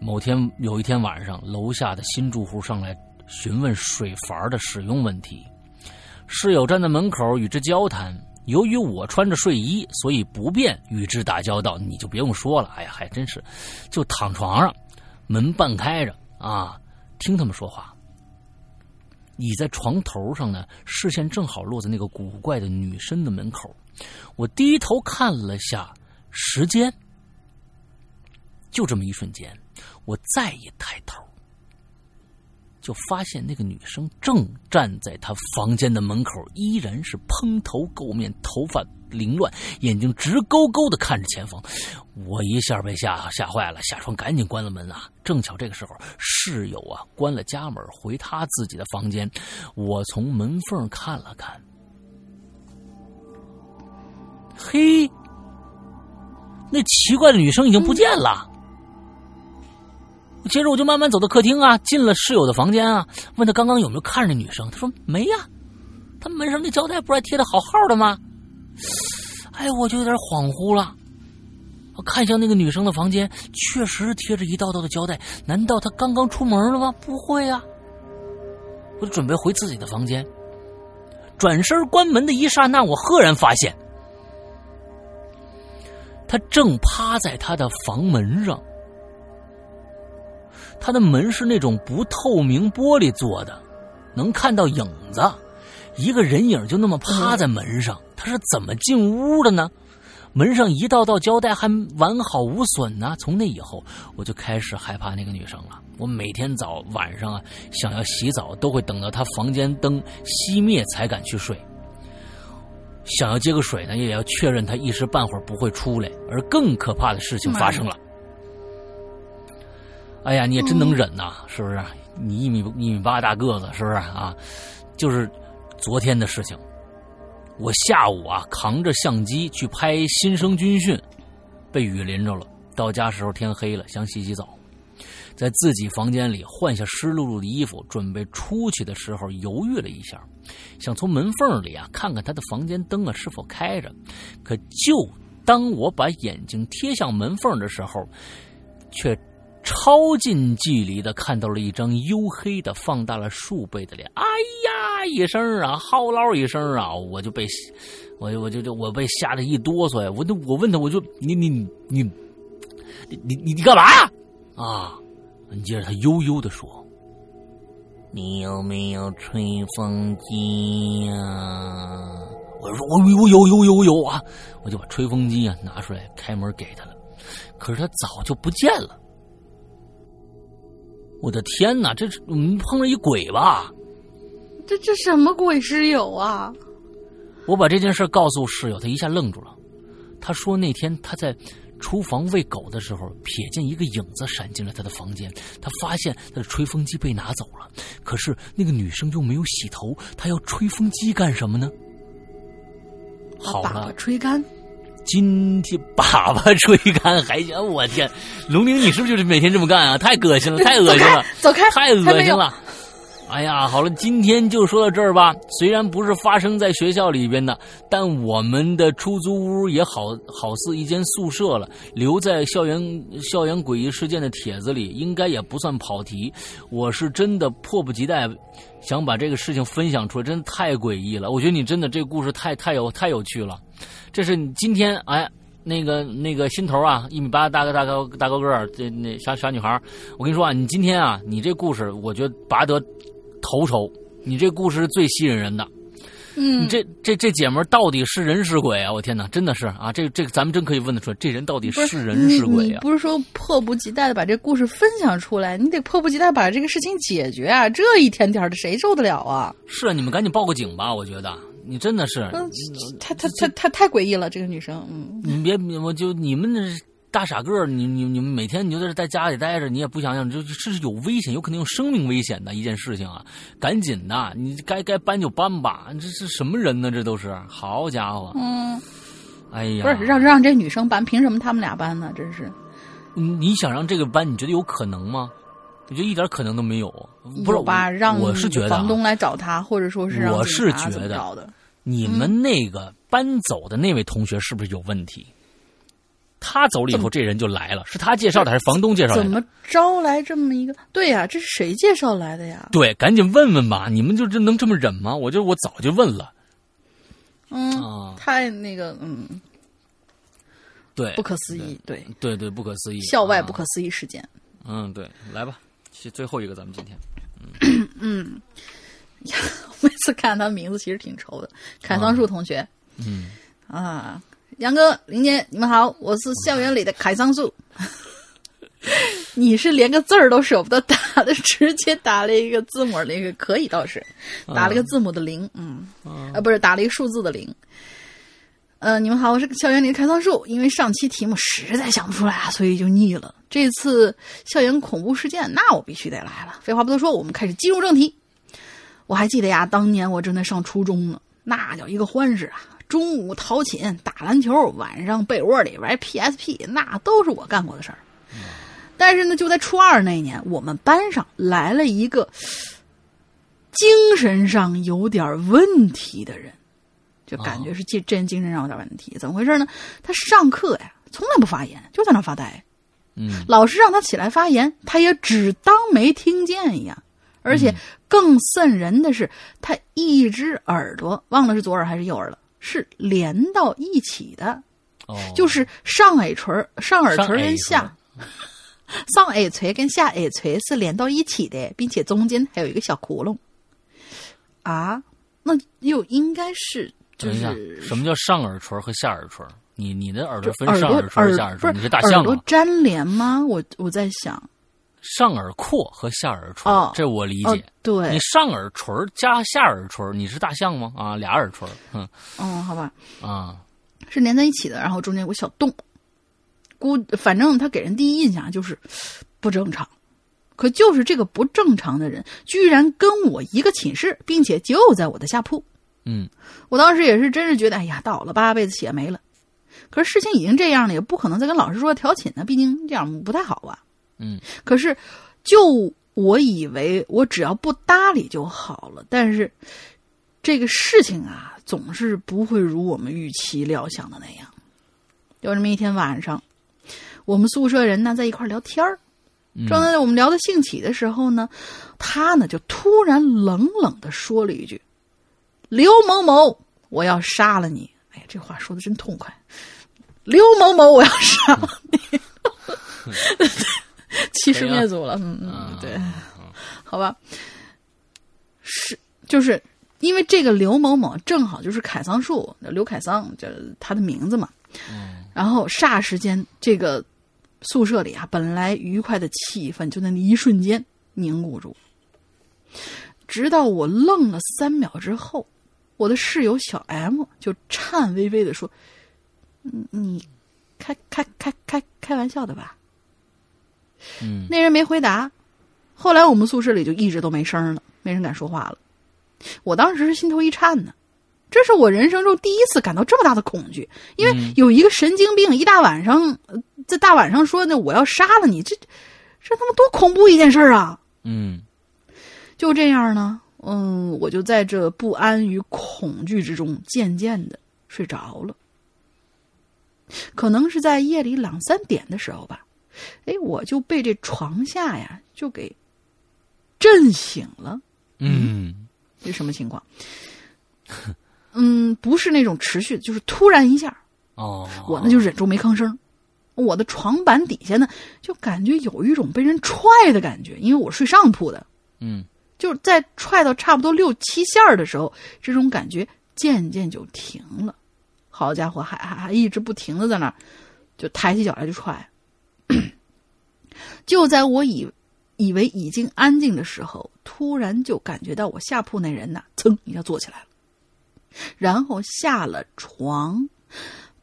某天有一天晚上，楼下的新住户上来。询问水阀的使用问题，室友站在门口与之交谈。由于我穿着睡衣，所以不便与之打交道。你就不用说了，哎呀，还真是，就躺床上，门半开着啊，听他们说话。倚在床头上呢，视线正好落在那个古怪的女生的门口。我低头看了下时间，就这么一瞬间，我再一抬头。就发现那个女生正站在她房间的门口，依然是蓬头垢面，头发凌乱，眼睛直勾勾的看着前方。我一下被吓吓坏了，下床赶紧关了门啊！正巧这个时候，室友啊关了家门，回他自己的房间。我从门缝看了看，嘿，那奇怪的女生已经不见了。接着我就慢慢走到客厅啊，进了室友的房间啊，问他刚刚有没有看着那女生，他说没呀，他门上那胶带不是还贴的好好的吗？哎，我就有点恍惚了。我看向那个女生的房间，确实贴着一道道的胶带，难道她刚刚出门了吗？不会呀、啊。我就准备回自己的房间，转身关门的一刹那，我赫然发现，他正趴在他的房门上。他的门是那种不透明玻璃做的，能看到影子，一个人影就那么趴在门上。他是怎么进屋的呢？门上一道道胶带还完好无损呢。从那以后，我就开始害怕那个女生了。我每天早晚上啊，想要洗澡都会等到她房间灯熄灭才敢去睡。想要接个水呢，也要确认她一时半会儿不会出来。而更可怕的事情发生了。哎呀，你也真能忍呐，是不是？你一米一米八大个子，是不是啊？就是昨天的事情，我下午啊扛着相机去拍新生军训，被雨淋着了。到家时候天黑了，想洗洗澡，在自己房间里换下湿漉漉的衣服，准备出去的时候犹豫了一下，想从门缝里啊看看他的房间灯啊是否开着。可就当我把眼睛贴向门缝的时候，却。超近距离的看到了一张黝黑的、放大了数倍的脸，哎呀一声啊，嚎唠一声啊，我就被，我就我就就我被吓得一哆嗦呀！我就我问他，我就你你你你你你你干嘛呀？啊！接着他悠悠的说：“你有没有吹风机呀？”我说：“我有有有有有啊！”我就把吹风机啊拿出来，开门给他了。可是他早就不见了。我的天哪！这是我们碰了一鬼吧？这这什么鬼室友啊？我把这件事告诉室友，他一下愣住了。他说那天他在厨房喂狗的时候，瞥见一个影子闪进了他的房间。他发现他的吹风机被拿走了，可是那个女生又没有洗头，她要吹风机干什么呢？好了，吹干。今天粑粑吹干还行，我天，龙玲，你是不是就是每天这么干啊？太恶心了，太恶心了，走开，太恶心了。哎呀，好了，今天就说到这儿吧。虽然不是发生在学校里边的，但我们的出租屋也好好似一间宿舍了。留在校园校园诡异事件的帖子里，应该也不算跑题。我是真的迫不及待，想把这个事情分享出来，真的太诡异了。我觉得你真的这个故事太太有太有趣了。这是你今天哎，那个那个心头啊，一米八大个大高大高个儿，这那小小女孩我跟你说啊，你今天啊，你这故事我觉得拔得头筹，你这故事是最吸引人的。嗯，你这这这姐们到底是人是鬼啊？我天哪，真的是啊，这这咱们真可以问得出来，这人到底是人是鬼啊？不是说迫不及待的把这故事分享出来，你得迫不及待把这个事情解决啊！这一天天的谁受得了啊？是啊，你们赶紧报个警吧，我觉得。你真的是，太太太太太诡异了，这个女生。嗯，你别，我就你们那大傻个儿，你你你们每天你就在这在家里待着，你也不想想，这这是有危险，有可能有生命危险的一件事情啊！赶紧的，你该该搬就搬吧。这是什么人呢？这都是好家伙。嗯，哎呀，不是让让这女生搬，凭什么他们俩搬呢？真是。你想让这个搬，你觉得有可能吗？我觉得一点可能都没有，不是吧？让我是觉得房东来找他，或者说是让我是觉得你们那个搬走的那位同学是不是有问题？他走了以后，这人就来了，是他介绍的还是房东介绍的？怎么招来这么一个？对呀，这是谁介绍来的呀？对，赶紧问问吧！你们就这能这么忍吗？我觉得我早就问了。嗯，太那个，嗯，对，不可思议，对，对对，不可思议，校外不可思议事件。嗯，对，来吧，最后一个，咱们今天，嗯 嗯，每次看他名字其实挺愁的，凯桑树同学，嗯啊，杨哥、林姐，你们好，我是校园里的凯桑树。你是连个字儿都舍不得打的，直接打了一个字母，那个可以倒是打了个字母的零，嗯，啊，不是打了一个数字的零。呃，你们好，我是校园里的开桑树。因为上期题目实在想不出来啊，所以就腻了。这次校园恐怖事件，那我必须得来了。废话不多说，我们开始进入正题。我还记得呀，当年我正在上初中呢，那叫一个欢实啊！中午逃寝、打篮球，晚上被窝里玩 PSP，那都是我干过的事儿。但是呢，就在初二那年，我们班上来了一个精神上有点问题的人。就感觉是精真精神上有点问题，怎么回事呢？他上课呀，从来不发言，就在那发呆。嗯，老师让他起来发言，他也只当没听见一样。而且更瘆人的是，他一只耳朵忘了是左耳还是右耳了，是连到一起的，哦，就是上耳垂儿、上耳垂儿跟下 上耳垂跟下耳垂是连到一起的，并且中间还有一个小窟窿。啊，那又应该是什么叫上耳垂和下耳垂？你你的耳朵分上耳垂和下耳垂，你是大耳朵象吗？粘连吗？我我在想，上耳廓和下耳垂，哦这我理哦解。，对你，上耳垂加下耳垂，你是大象吗？啊，俩耳垂，嗯嗯，好吧，啊，是连在一起的，然后中间有个小洞。估反正他给人第一印象就是不正常，可就是这个不正常的人，居然跟我一个寝室，并且就在我的下铺。嗯我当时也是真是觉得，哎呀，倒了八辈子血霉了。可是事情已经这样了，也不可能再跟老师说调寝呢，毕竟这样不太好啊。嗯可是，就我以为我只要不搭理就好了，但是这个事情啊，总是不会如我们预期料想的那样。有这么一天晚上，我们宿舍人呢在一块聊天正在我们聊得兴起的时候呢，他呢就突然冷冷的说了一句：“刘某某，我要杀了你！”哎呀，这话说的真痛快。刘某某，我要杀了你！欺师灭祖了，嗯嗯，对，好吧，是就是因为这个刘某某正好就是凯桑树，刘凯桑，这他的名字嘛。然后霎时间，这个宿舍里啊，本来愉快的气氛就在那一瞬间凝固住。直到我愣了三秒之后，我的室友小 M 就颤巍巍的说：“嗯你开开开开开玩笑的吧？”嗯那人没回答。后来我们宿舍里就一直都没声了，没人敢说话了。我当时是心头一颤呢，这是我人生中第一次感到这么大的恐惧，因为有一个神经病一大晚上呃在大晚上说呢我要杀了你，这这他妈多恐怖一件事儿啊！嗯就这样呢，嗯，我就在这不安与恐惧之中，渐渐的睡着了。可能是在夜里两三点的时候吧，哎，我就被这床下呀就给震醒了。嗯这什么情况？嗯，不是那种持续的，就是突然一下，哦，我呢就忍住没吭声。我的床板底下呢，就感觉有一种被人踹的感觉，因为我睡上铺的，嗯就是在踹到差不多六七下儿的时候，这种感觉渐渐就停了。好家伙，还还还一直不停的在那儿，就抬起脚来就踹。就在我以以为已经安静的时候，突然就感觉到我下铺那人呐，噌一下坐起来了，然后下了床，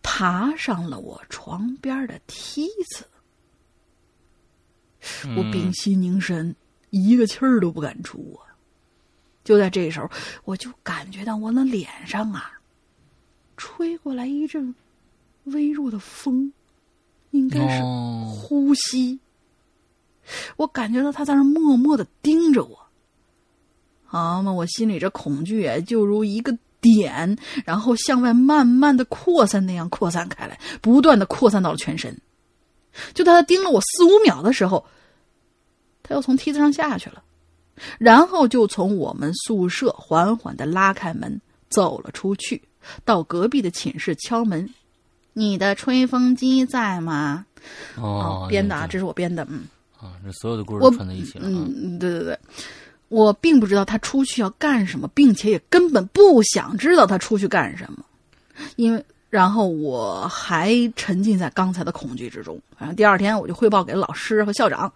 爬上了我床边的梯子。我屏息凝神，一个气儿都不敢出啊！就在这时候，我就感觉到我那脸上啊，吹过来一阵微弱的风，应该是哦呼吸。我感觉到他在那儿默默的盯着我。好嘛，我心里这恐惧啊，就如一个点，然后向外慢慢的扩散那样扩散开来，不断的扩散到了全身。就在他盯了我四五秒的时候，他又从梯子上下去了，然后就从我们宿舍缓缓的拉开门走了出去，到隔壁的寝室敲门：“你的吹风机在吗？”哦，编的啊，这是我编的，嗯。啊，这所有的故事都串在一起了啊。嗯，嗯对对对，我并不知道他出去要干什么，并且也根本不想知道他出去干什么，因为然后我还沉浸在刚才的恐惧之中。反正第二天我就汇报给了老师和校长，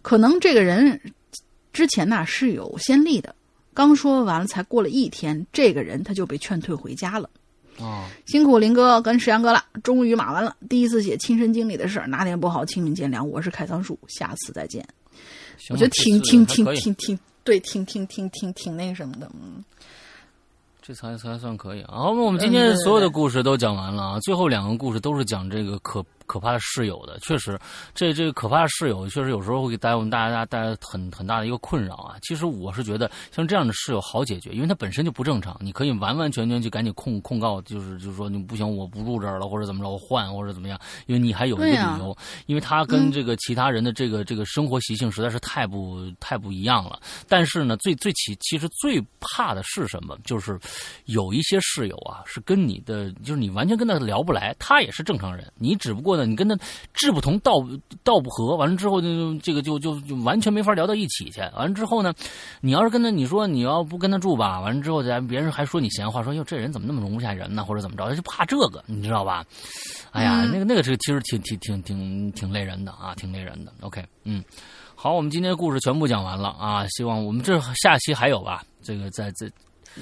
可能这个人之前呐是有先例的，刚说完了才过了一天，这个人他就被劝退回家了。哦，辛苦林哥跟石阳哥了，终于码完了。第一次写亲身经历的事儿，哪点不好，请您见谅。我是凯桑树，下次再见。我觉得挺挺挺挺挺对，挺挺挺挺挺那什么的，嗯，这才才算可以啊。我们今天所有的故事都讲完了啊，最后两个故事都是讲这个可可怕的室友的。确实，这这个可怕的室友，确实有时候会给大家我们大家带来很很大的一个困扰啊。其实我是觉得，像这样的室友好解决，因为他本身就不正常，你可以完完全全就赶紧控控告，就是就是说你不行，我不住这儿了，或者怎么着，我换或者怎么样，因为你还有一个理由，因为他跟这个其他人的这个这个生活习性实在是太不太不一样了。但是呢，最最其其实最怕的是什么？就是有一些室友啊，是跟你的，就是你完全跟他聊不来，他也是正常人，你只不过呢，你跟他志不同道道不合，完了之后就这个就就就完全没法聊到一起去。完了之后呢，你要是跟他你说你要不跟他住吧，完了之后咱别人还说你闲话，说哟这人怎么那么容不下人呢，或者怎么着，他就怕这个，你知道吧？哎呀，嗯那个那个是其实挺挺挺挺挺累人的啊，挺累人的。OK，嗯。好，我们今天的故事全部讲完了啊！希望我们这下期还有吧？这个在这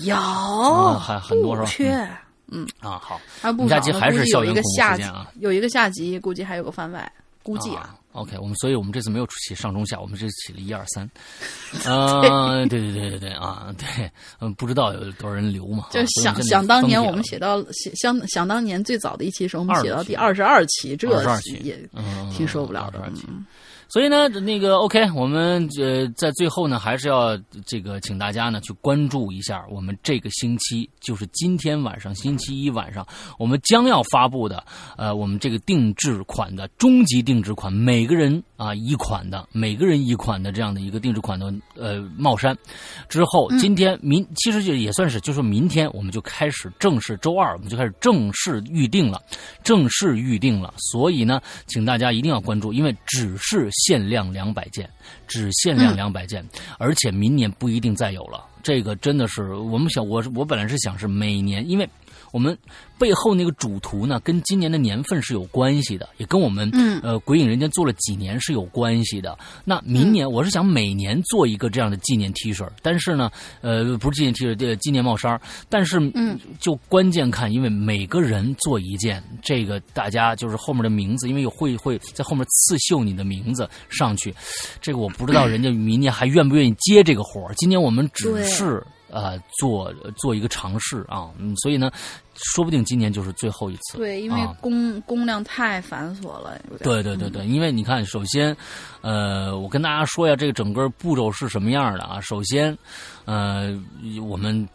有、啊还很多是吧不缺，啊，好，还不下集还是有一个园恐怖下集事件啊，有一个下集，估计还有个番外，估计啊。OK，我们所以我们这次没有起上中下，我们这次起了一二三。嗯，对对对对对啊，对，嗯，不知道有多少人留嘛？就想想当年我们写到写想想当年最早的一期时候，我们写到第二十二期，这期也嗯挺受不了的。嗯所以呢，那个 OK，我们呃在最后呢，还是要这个请大家呢去关注一下我们这个星期，就是今天晚上星期一晚上，我们将要发布的呃我们这个定制款的终极定制款，每个人啊一款的，每个人一款的这样的一个定制款的呃帽衫。之后，今天明其实就也算是，就是明天我们就开始正式，周二我们就开始正式预定了，正式预定了。所以呢，请大家一定要关注，因为只是限量两百件，只限量两百件，而且明年不一定再有了。这个真的是我们想，我我本来是想是每年，因为我们背后那个主图呢，跟今年的年份是有关系的，也跟我们嗯呃《鬼影人间》做了几年是有关系的。那明年我是想每年做一个这样的纪念 T 恤，但是呢，呃，不是纪念 T 恤，这纪念帽衫但是嗯，就关键看，因为每个人做一件，这个大家就是后面的名字，因为有会会在后面刺绣你的名字上去，这个我不知道 人家明年还愿不愿意接这个活儿。今年我们只是呃做做一个尝试啊，嗯，所以呢，说不定今年就是最后一次。对，因为啊工工量太繁琐了，对对对对，因为你看，首先，呃，我跟大家说一下这个整个步骤是什么样的啊。首先，呃，我们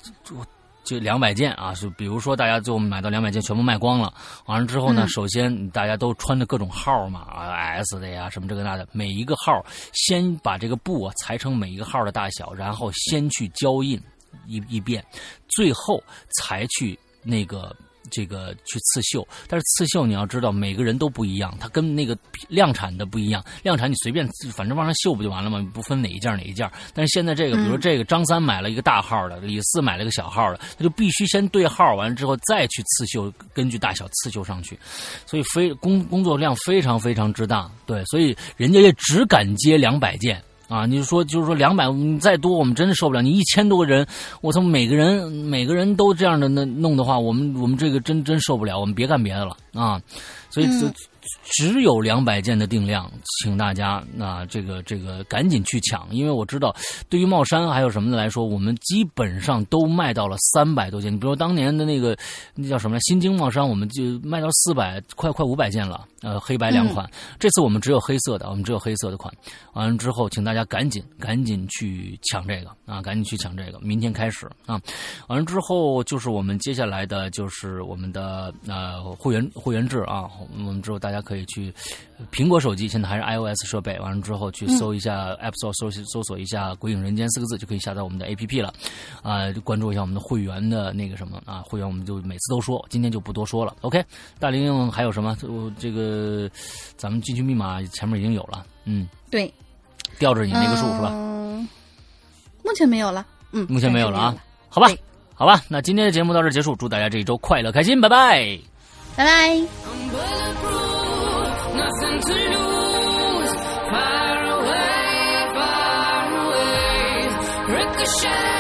就两百件啊，就比如说大家就买到两百件全部卖光了，完了之后呢，嗯首先大家都穿着各种号嘛啊，S 的呀什么这个那的，每一个号先把这个布啊裁成每一个号的大小，然后先去胶印一一遍，最后才去那个。这个去刺绣，但是刺绣你要知道，每个人都不一样，它跟那个量产的不一样。量产你随便反正往上绣不就完了吗？不分哪一件哪一件。但是现在这个，比如说这个张三买了一个大号的，李四买了一个小号的，他就必须先对号，完了之后再去刺绣，根据大小刺绣上去。所以非工工作量非常非常之大，对，所以人家也只敢接两百件。啊，你说，就是说两百，你再多我们真的受不了。你一千多个人，我操，每个人每个人都这样的那弄的话，我们我们这个真真受不了，我们别干别的了啊。所以嗯只有两百件的定量，请大家那、这个这个赶紧去抢，因为我知道对于帽衫还有什么的来说，我们基本上都卖到了三百多件。你比如说当年的那个那叫什么来新京帽衫，我们就卖到四百，快快五百件了。呃，黑白两款，这次我们只有黑色的，我们只有黑色的款。完了之后，请大家赶紧赶紧去抢这个啊，赶紧去抢这个，明天开始啊。完了之后，就是我们接下来的就是我们的呃会员会员制啊，我们之后大家可以去苹果手机，现在还是 iOS 设备，完了之后去搜一下 App Store 搜搜索一下“鬼影人间”四个字，就可以下载我们的 APP 了。啊、就关注一下我们的会员的那个什么啊，会员我们就每次都说，今天就不多说了。OK，大玲还有什么？我这个咱们进去密码前面已经有了，嗯，对，吊着你那个数、是吧？嗯，目前没有了，嗯，目前没有了啊好吧，好吧，那今天的节目到这结束，祝大家这一周快乐开心，拜拜。拜拜。Ricochet,